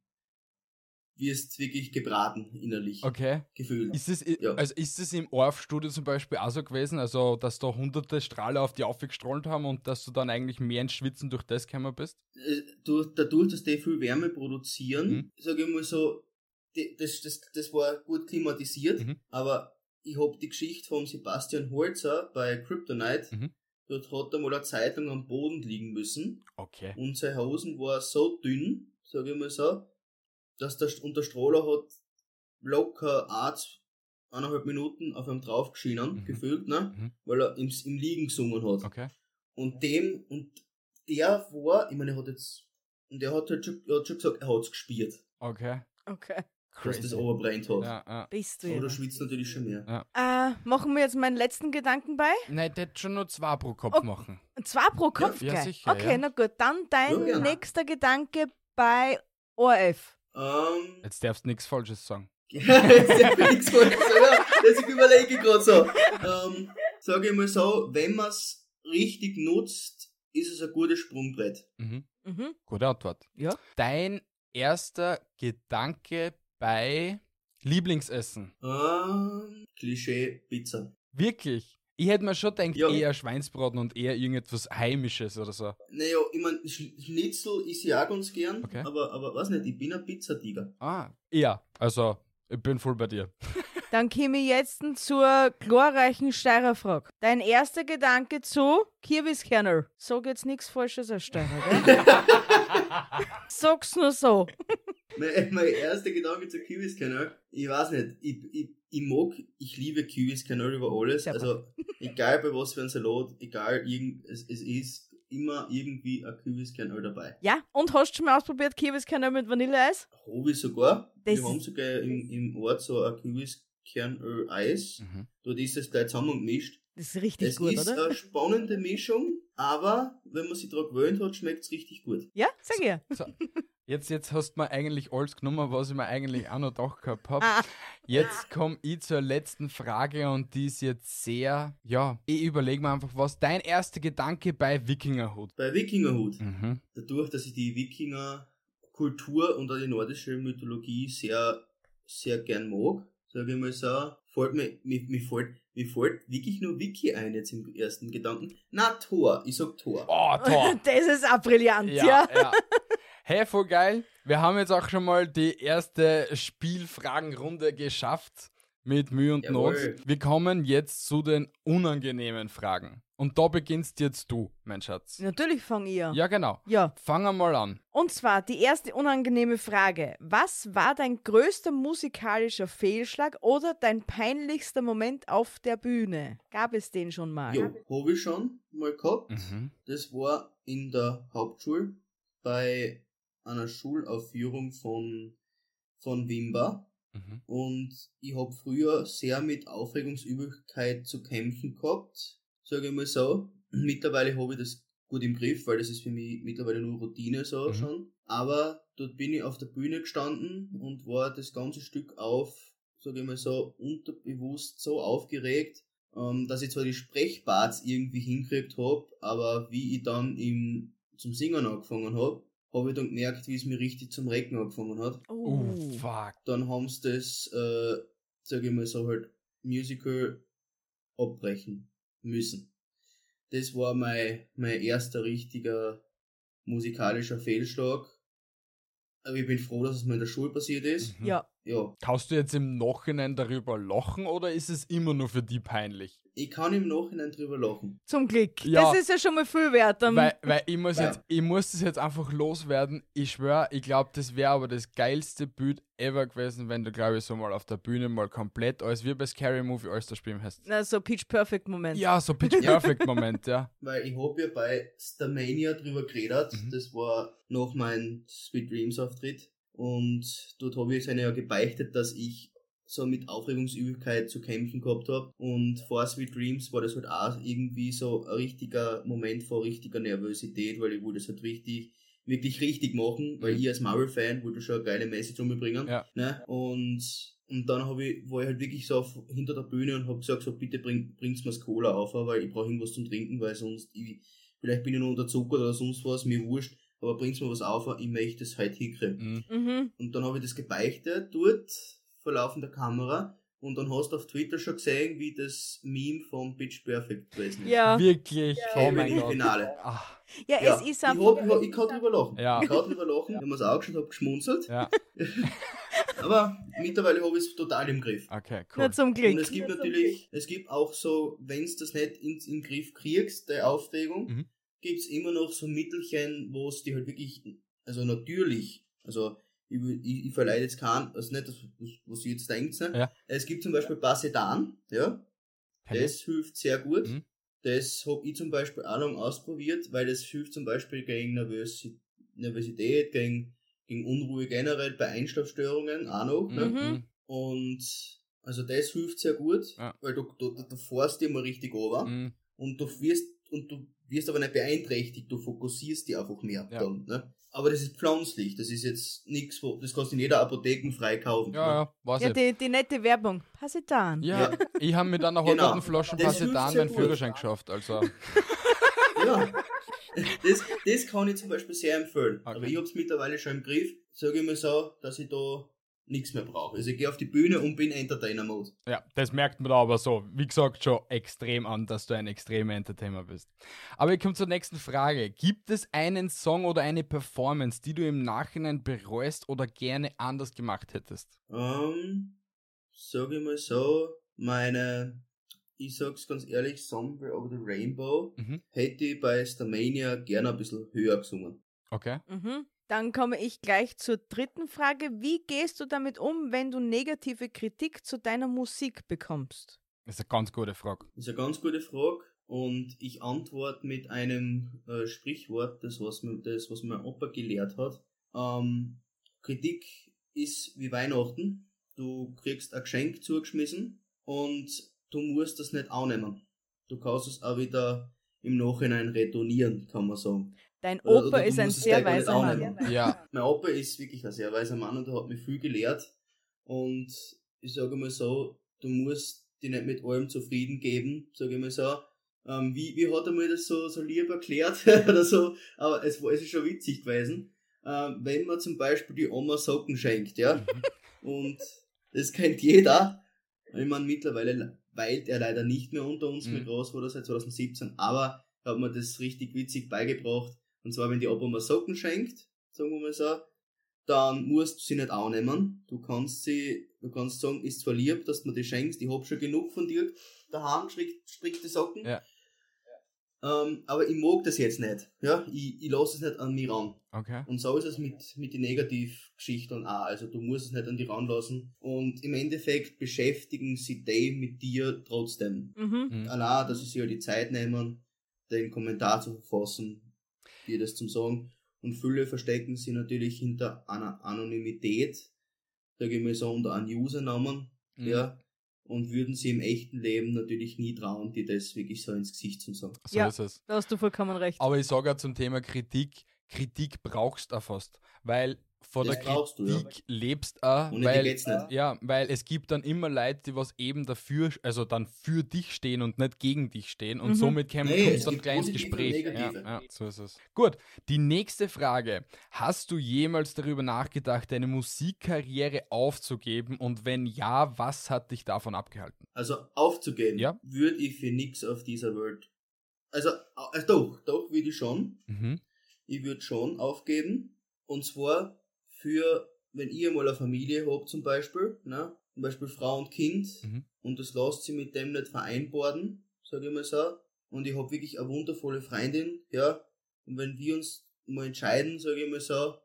wirst wirklich gebraten, innerlich. Okay. Gefühlt. Ist es, Ja. also ist es im ORF-Studio zum Beispiel auch so gewesen, also dass da hunderte Strahler auf die aufgestrahlt haben und dass du dann eigentlich mehr ins Schwitzen durch das gekommen bist? Äh, durch, dadurch, dass die viel Wärme produzieren, Mhm. sage ich mal so, die, das, das, das war gut klimatisiert, Mhm. aber ich hab die Geschichte vom Sebastian Holzer bei Kryptonite, Mhm. dort hat er mal eine Zeit lang am Boden liegen müssen Okay. und seine Hosen war so dünn, sage ich mal so, dass der, und der hat locker Arzt eineinhalb Minuten auf ihm draufgeschienen, Mhm. gefühlt, ne? Mhm. Weil er im, im Liegen gesungen hat. Okay. Und dem, und der war, ich meine, er hat jetzt, und der hat halt schon, er hat schon gesagt, er hat's gespielt, Okay. Okay. dass das overbrennt hat. Ja, ja. Bist du ja. du schwitzt natürlich schon mehr. Äh, machen wir jetzt meinen letzten Gedanken bei? Nein, der hätte schon nur zwei pro Kopf Oh. machen. Zwei pro Kopf Ja, gleich. sicher, Okay, ja. na gut. Dann dein Ja, nächster Gedanke bei ORF. Ähm, Jetzt darfst du nichts Falsches sagen. Jetzt darf ich nichts falsch sagen. Deswegen überlege ich gerade so. Ähm, sage ich mal so, wenn man es richtig nutzt, ist es ein gutes Sprungbrett. Mhm. Mhm. Gute Antwort. Ja. Dein erster Gedanke bei Lieblingsessen. Ähm, Klischee Pizza. Wirklich? Ich hätte mir schon gedacht, Ja. eher Schweinsbraten und eher irgendetwas Heimisches oder so. Naja, ich mein, Sch- Schnitzel ist ja auch ganz gern, Okay. aber, aber weiß nicht, ich bin ein Pizzatiger. Ah, eher. Also, ich bin voll bei dir. Dann komme ich jetzt zur glorreichen Steirer-Frage. Dein erster Gedanke zu Kirbiskernel. Sag jetzt nichts Falsches als Steirer, gell? Sag's nur so. Mein, mein erster Gedanke zu Kürbiskanal, ich weiß nicht, ich, ich, ich mag, ich liebe Kürbiskanal über alles. Sehr also, egal bei was für ein Salat, egal, irgend, es, es ist immer irgendwie ein Kürbiskanal dabei. Ja, und hast du schon mal ausprobiert Kirbiskernel mit Vanilleeis? Habe ich sogar. Das Wir haben sogar im, im Ort so ein Kürbiskernöl-Eis. Mhm. Dort ist das gleich zusammengemischt. Das ist richtig Es gut, ist oder? eine spannende Mischung, aber wenn man sich daran gewöhnt hat, schmeckt es richtig gut. Ja, sag ich. So, jetzt, jetzt hast du mir eigentlich alles genommen, was ich mir eigentlich auch noch gedacht gehabt habe. Ah, Jetzt komme ich zur letzten Frage und die ist jetzt sehr, ja, ich überlege mir einfach, was dein erster Gedanke bei Wikingerhut. Bei Wikingerhut, Mhm. dadurch, dass ich die Wikinger-Kultur und auch die nordische Mythologie sehr, sehr gern mag, sage ich mal so, fällt mir, mir, mir, fällt, mir fällt wirklich nur Wiki ein jetzt im ersten Gedanken. Na, Tor, ich sag Tor. Oh, toll. das ist auch brillant, ja. Ja, ja. Hey, voll geil. Wir haben jetzt auch schon mal die erste Spielfragenrunde geschafft. Mit Mühe und Jawohl. Not. Wir kommen jetzt zu den unangenehmen Fragen. Und da beginnst jetzt du, mein Schatz. Natürlich fange ich an. Ja, genau. ja. Fangen wir mal an. Und zwar die erste unangenehme Frage. Was war dein größter musikalischer Fehlschlag oder dein peinlichster Moment auf der Bühne? Gab es den schon mal? Jo, habe ich schon mal gehabt. Mhm. Das war in der Hauptschule bei einer Schulaufführung von, von Wimba. Mhm. Und ich habe früher sehr mit Aufregungsübelkeit zu kämpfen gehabt, sage ich mal so. Mittlerweile habe ich das gut im Griff, weil das ist für mich mittlerweile nur Routine so Mhm. schon. Aber dort bin ich auf der Bühne gestanden und war das ganze Stück auf, sage ich mal so, unterbewusst so aufgeregt, ähm, dass ich zwar die Sprechparts irgendwie hinkriegt habe, aber wie ich dann im, zum Singen angefangen habe, habe ich dann gemerkt, wie es mir richtig zum Recken angefangen hat Oh, Oh. fuck. dann haben sie das, äh, sage ich mal so, halt Musical abbrechen müssen. Das war mein, mein erster richtiger musikalischer Fehlschlag. Aber ich bin froh, dass es mir in der Schule passiert ist. Mhm. Ja. Ja, Kannst du jetzt im Nachhinein darüber lachen oder ist es immer nur für die peinlich? ich kann im Nachhinein drüber lachen. Zum Glück. Ja. Das ist ja schon mal viel wert. Ähm, Weil, weil ich muss Ja. jetzt, ich muss das jetzt einfach loswerden. Ich schwöre, ich glaube, das wäre aber das geilste Bild ever gewesen, wenn du, glaube ich, so mal auf der Bühne mal komplett alles wie bei Scary Movie alles da spielen hast. Na, so Pitch Perfect Moment. Ja, so Pitch Perfect Moment, ja. Weil ich habe ja bei Starmania drüber geredet. Mhm. Das war noch mein Sweet Dreams Auftritt. Und dort habe ich es ja gebeichtet, dass ich so mit Aufregungsübelkeit zu kämpfen gehabt habe. Und vor Sweet Dreams war das halt auch irgendwie so ein richtiger Moment vor richtiger Nervosität, weil ich wollte es halt richtig, wirklich richtig machen, weil Mhm. ich als Marvel-Fan wollte schon eine geile Message umbringen. Ja. Ne? Und, und dann hab ich, war ich halt wirklich so auf, hinter der Bühne und habe gesagt, so bitte bring, bringt's mir's Cola auf, weil ich brauche irgendwas zum Trinken, weil sonst, ich, vielleicht bin ich noch unter Zucker oder sonst was, mir wurscht, aber bringt's mir was auf, ich möchte es halt hinkriegen. Mhm. Mhm. Und dann habe ich das gebeichtet dort, vor laufender Kamera, und dann hast du auf Twitter schon gesehen, wie das Meme von Pitch Perfect gewesen ist. Ja. Wirklich. Oh Eben mein im Gott. Finale. Ah, ja, Ja, es ist ich, einfach. ich, hab, ich kann drüber lachen. Ja. Ich kann drüber lachen. Ich habe mir's angeschaut, hab geschmunzelt. ja, Aber mittlerweile habe ich es total im Griff. okay, Nur cool. zum Glück. Und es gibt natürlich, es gibt auch so, wenn du das nicht in, in den Griff kriegst, der Aufregung, Mhm. Gibt's immer noch so Mittelchen, wo es die halt wirklich, also natürlich, also ich, ich, ich verleide jetzt keinen, also nicht das, was ihr jetzt denkt, ne? Ja. es gibt zum Beispiel Basedan, ja, das hilft sehr gut. Mhm. Das habe ich zum Beispiel auch lang ausprobiert, weil das hilft zum Beispiel gegen Nervösi Nervosität, gegen, gegen Unruhe generell, bei Einschlafstörungen auch noch. Ne? Mhm. Mhm. Und also das hilft sehr gut, Ja. weil du, du, du, du fährst dir mal richtig runter Mhm. und du wirst und du wirst aber nicht beeinträchtigt, du fokussierst dich einfach mehr Ja. dann, ne? Aber das ist pflanzlich, das ist jetzt nichts, wo, das kannst du in jeder Apotheke frei kaufen. Ja, ja, weiß Ja, ich. die, die nette Werbung. Pasitan. Ja, ich habe mit einer Genau. halben Flasche Das hilft Pasitan meinen. Führerschein geschafft. Also, Ja. Das, das kann ich zum Beispiel sehr empfehlen. Okay. Aber ich hab's mittlerweile schon im Griff, sage ich mal so, dass ich da nichts mehr brauche. Also ich gehe auf die Bühne und bin Entertainer-Mode. ja, das merkt man da aber so, wie gesagt, schon extrem an, dass du ein extremer Entertainer bist. Aber ich komme zur nächsten Frage. Gibt es einen Song oder eine Performance, die du im Nachhinein bereust oder gerne anders gemacht hättest? Ähm, sag ich mal so, meine, ich sag's ganz ehrlich, Somewhere Over the Rainbow Mhm. hätte ich bei Starmania gerne ein bisschen höher gesungen. Okay. Mhm. Dann komme ich gleich zur dritten Frage. Wie gehst du damit um, wenn du negative Kritik zu deiner Musik bekommst? Das ist eine ganz gute Frage. Das ist eine ganz gute Frage und ich antworte mit einem äh, Sprichwort, das was, das was mein Opa gelehrt hat. Ähm, Kritik ist wie Weihnachten. Du kriegst ein Geschenk zugeschmissen und du musst das nicht annehmen. Du kannst es auch wieder im Nachhinein retournieren, kann man sagen. Dein Oder- Opa oder du ist ein sehr weiser Mann. Ja, Mein Opa ist wirklich ein sehr weiser Mann und er hat mich viel gelehrt. Und ich sage mal so, du musst dich nicht mit allem zufrieden geben, sage ich mal so. Ähm, wie, wie hat er mir das so, so lieb erklärt oder so? Aber es, war, es ist schon witzig gewesen. Ähm, wenn man zum Beispiel die Oma Socken schenkt, ja, und das kennt jeder. Ich meine, mittlerweile weilt er leider nicht mehr unter uns Mhm. mit Großvater seit 2017, aber er hat mir das richtig witzig beigebracht. Und zwar, wenn die Opa mal Socken schenkt, sagen wir mal so, dann musst du sie nicht annehmen. Du kannst sie, du kannst sagen, ist zwar lieb, dass du mir die schenkst, ich hab schon genug von dir daheim, strick, strickte Socken. Ja. Ähm, aber ich mag das jetzt nicht. Ja, ich, ich lasse es nicht an mich ran. okay. Und so ist es mit, mit den Negativgeschichten auch. Also du musst es nicht an dich ranlassen. Und im Endeffekt beschäftigen sie die mit dir trotzdem. Mhm. Mhm. Allein, dass sie sich halt die Zeit nehmen, den Kommentar zu verfassen, dir das zum Sagen. Und viele verstecken sie natürlich hinter einer Anonymität, sage ich mal so, unter einem Usernamen, Mhm. ja, und würden sie im echten Leben natürlich nie trauen, dir das wirklich so ins Gesicht zu sagen. So Ja. ist es. Da hast du vollkommen recht. Aber ich sage auch zum Thema Kritik, Kritik brauchst du auch fast. Weil vor Das der brauchst du, ja. Kritik lebst auch, Ohne weil, geht's nicht. ja, weil es gibt dann immer Leute, die was eben dafür, also dann für dich stehen und nicht gegen dich stehen und Mhm. somit kommt Nee, es dann positive und Gespräch. Ja, ja, so ist es. Gut, die nächste Frage. Hast du jemals darüber nachgedacht, deine Musikkarriere aufzugeben und wenn ja, was hat dich davon abgehalten? Also aufzugeben, Ja. würde ich für nix auf dieser Welt. Also, äh, doch, doch würde ich schon. Mhm. Ich würde schon aufgeben. Und zwar für, wenn ihr mal eine Familie habt zum Beispiel, ne? zum Beispiel Frau und Kind, Mhm. und das lasst sie mit dem nicht vereinbaren, sage ich mal so. Und ich habe wirklich eine wundervolle Freundin, ja. Und wenn wir uns mal entscheiden, sage ich mal so,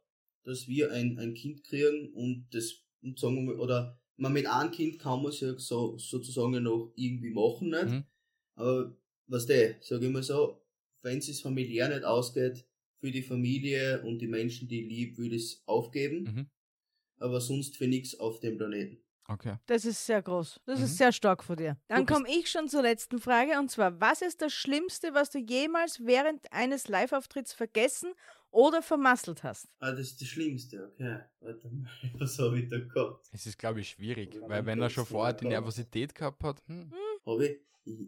dass wir ein, ein Kind kriegen und das, und sagen wir mal, oder man mit einem Kind kann man es ja so, sozusagen noch irgendwie machen, nicht? Mhm. Aber was der, sage ich mal so, wenn es familiär nicht ausgeht, für die Familie und die Menschen, die ich lieb, würde ich es aufgeben. Mhm. Aber sonst für nichts auf dem Planeten. Okay. Das ist sehr groß. Das Mhm. ist sehr stark von dir. Dann komme ich schon zur letzten Frage und zwar, was ist das Schlimmste, was du jemals während eines Live-Auftritts vergessen oder vermasselt hast? Ah, das ist das Schlimmste, okay. Warte mal, was habe ich da gehabt? Es ist, glaube ich, schwierig, Ja, weil wenn er schon vorher die Nervosität gehabt hat, hm. Habe ich, ich,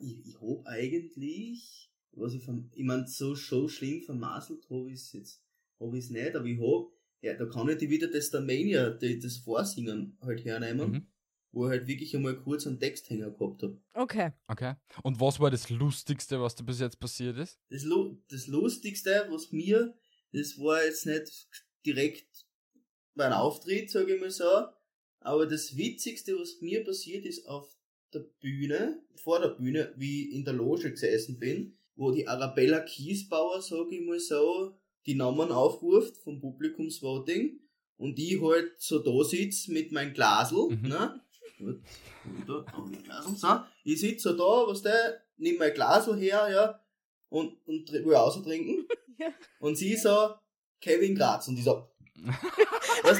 ich, ich hab eigentlich, was ich vom, ich mein, so, so schlimm vermasselt habe ich es jetzt, habe ich es nicht, aber ich hab, ja, da kann ich die wieder das Starmania, die, das Vorsingen halt hernehmen, Mhm. wo ich halt wirklich einmal kurz einen Texthänger gehabt hab. Okay. Okay. Und was war das Lustigste, was da bis jetzt passiert ist? Das, Lu das Lustigste, was mir, das war jetzt nicht direkt mein Auftritt, sage ich mal so, aber das Witzigste, was mir passiert ist auf der Bühne, vor der Bühne, wie ich in der Loge gesessen bin, wo die Arabella Kiesbauer, sage ich mal so, die Namen aufruft vom Publikumsvoting und ich halt so da sitz mit meinem Glasl, Mhm. ne? Gut, mein Glasl, so. Ich sitz so da, was der, nimm mein Glasl her, ja, und, und will austrinken. Ja. Und sie so, Kevin Graz, und ich so, was?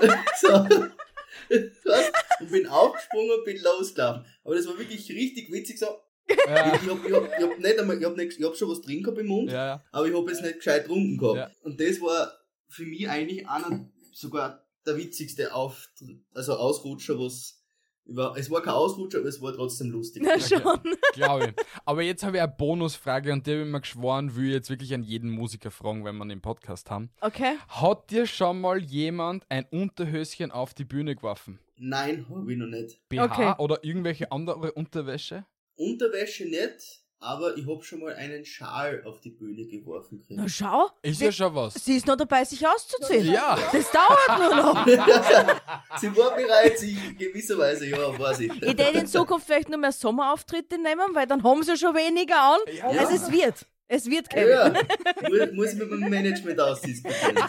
so, was? Und bin aufgesprungen und bin losgelaufen. Aber das war wirklich richtig witzig, so, Ja, Ich, ich, hab, ich, hab, ich, hab nicht einmal, ich, hab nicht, ich hab schon was drin gehabt im Mund, ja, ja. aber ich hab jetzt nicht gescheit getrunken gehabt. Ja. Und das war für mich eigentlich einer, sogar der witzigste Auftritt, also Ausrutscher, was über, es war kein Ausrutscher, aber es war trotzdem lustig. Na schon. glaube ich. Aber jetzt habe ich eine Bonusfrage und die habe ich mir geschworen, will ich jetzt wirklich an jeden Musiker fragen, wenn wir den Podcast haben. Okay. Hat dir schon mal jemand ein Unterhöschen auf die Bühne geworfen? Nein, hab ich noch nicht. BH Okay. oder irgendwelche andere Unterwäsche? Unterwäsche nicht, aber ich hab schon mal einen Schal auf die Bühne geworfen Na gekriegt. schau. Ist ja schon was. Sie ist noch dabei, sich auszuziehen. Ja. Das dauert nur noch. Sie war bereit, sich in gewisser Weise, ja, war sie. Ich werde in Zukunft vielleicht nur mehr Sommerauftritte nehmen, weil dann haben sie schon weniger an. Ja. Also es wird. Es wird, Ja, Kevin. ja. Muss, muss ich mit meinem Management ausdiskutieren.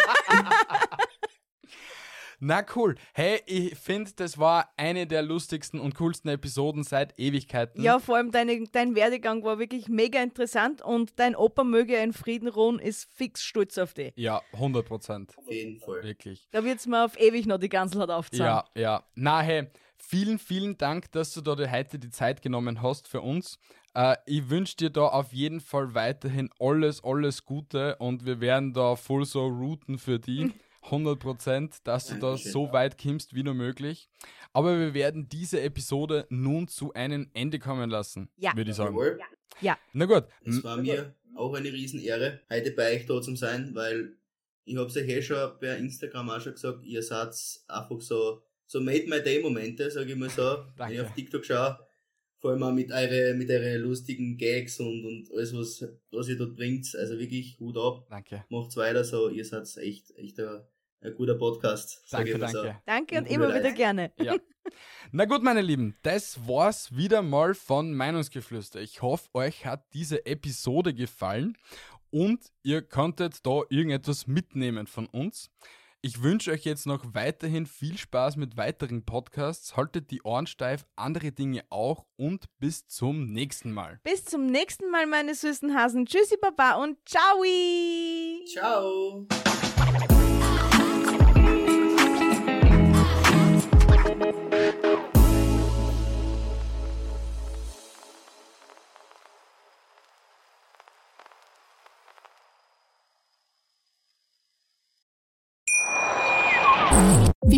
Na cool. Hey, ich finde, das war eine der lustigsten und coolsten Episoden seit Ewigkeiten. Ja, vor allem deine, dein Werdegang war wirklich mega interessant und dein Opa möge in Frieden ruhen, ist fix stolz auf dich. Ja, 100 Prozent. Auf jeden Fall. Wirklich. Da wird's mir auf ewig noch die Ganzelheit aufzahlen. Ja, ja. Na, hey, vielen, vielen Dank, dass du da heute die Zeit genommen hast für uns. Äh, ich wünsche dir da auf jeden Fall weiterhin alles, alles Gute und wir werden da voll so routen für die. 100 Prozent, dass du da so weit kommst wie nur möglich. Aber wir werden diese Episode nun zu einem Ende kommen lassen, Ja. würde ich sagen. Jawohl. Na gut, Es war mir auch eine Riesenehre, heute bei euch da zu sein, weil ich hab's euch eh schon per Instagram auch schon gesagt, ihr seid einfach so, so made my day Momente, sag ich mal so. Wenn ich Danke. auf TikTok schaue, vor allem auch mit eure, mit eure lustigen Gags und, und alles, was, was ihr dort bringt. Also wirklich Hut ab, danke. macht's weiter so, ihr seid echt, echt ein, ein guter Podcast. Danke, ich mal so. danke. Danke und Gute immer wieder gerne. Ja. Na gut, meine Lieben, das war's wieder mal von Meinungsgeflüster. Ich hoffe, euch hat diese Episode gefallen und ihr konntet da irgendetwas mitnehmen von uns. Ich wünsche euch jetzt noch weiterhin viel Spaß mit weiteren Podcasts. Haltet die Ohren steif, andere Dinge auch und bis zum nächsten Mal. Bis zum nächsten Mal, meine süßen Hasen. Tschüssi, Baba und ciao. Ciao!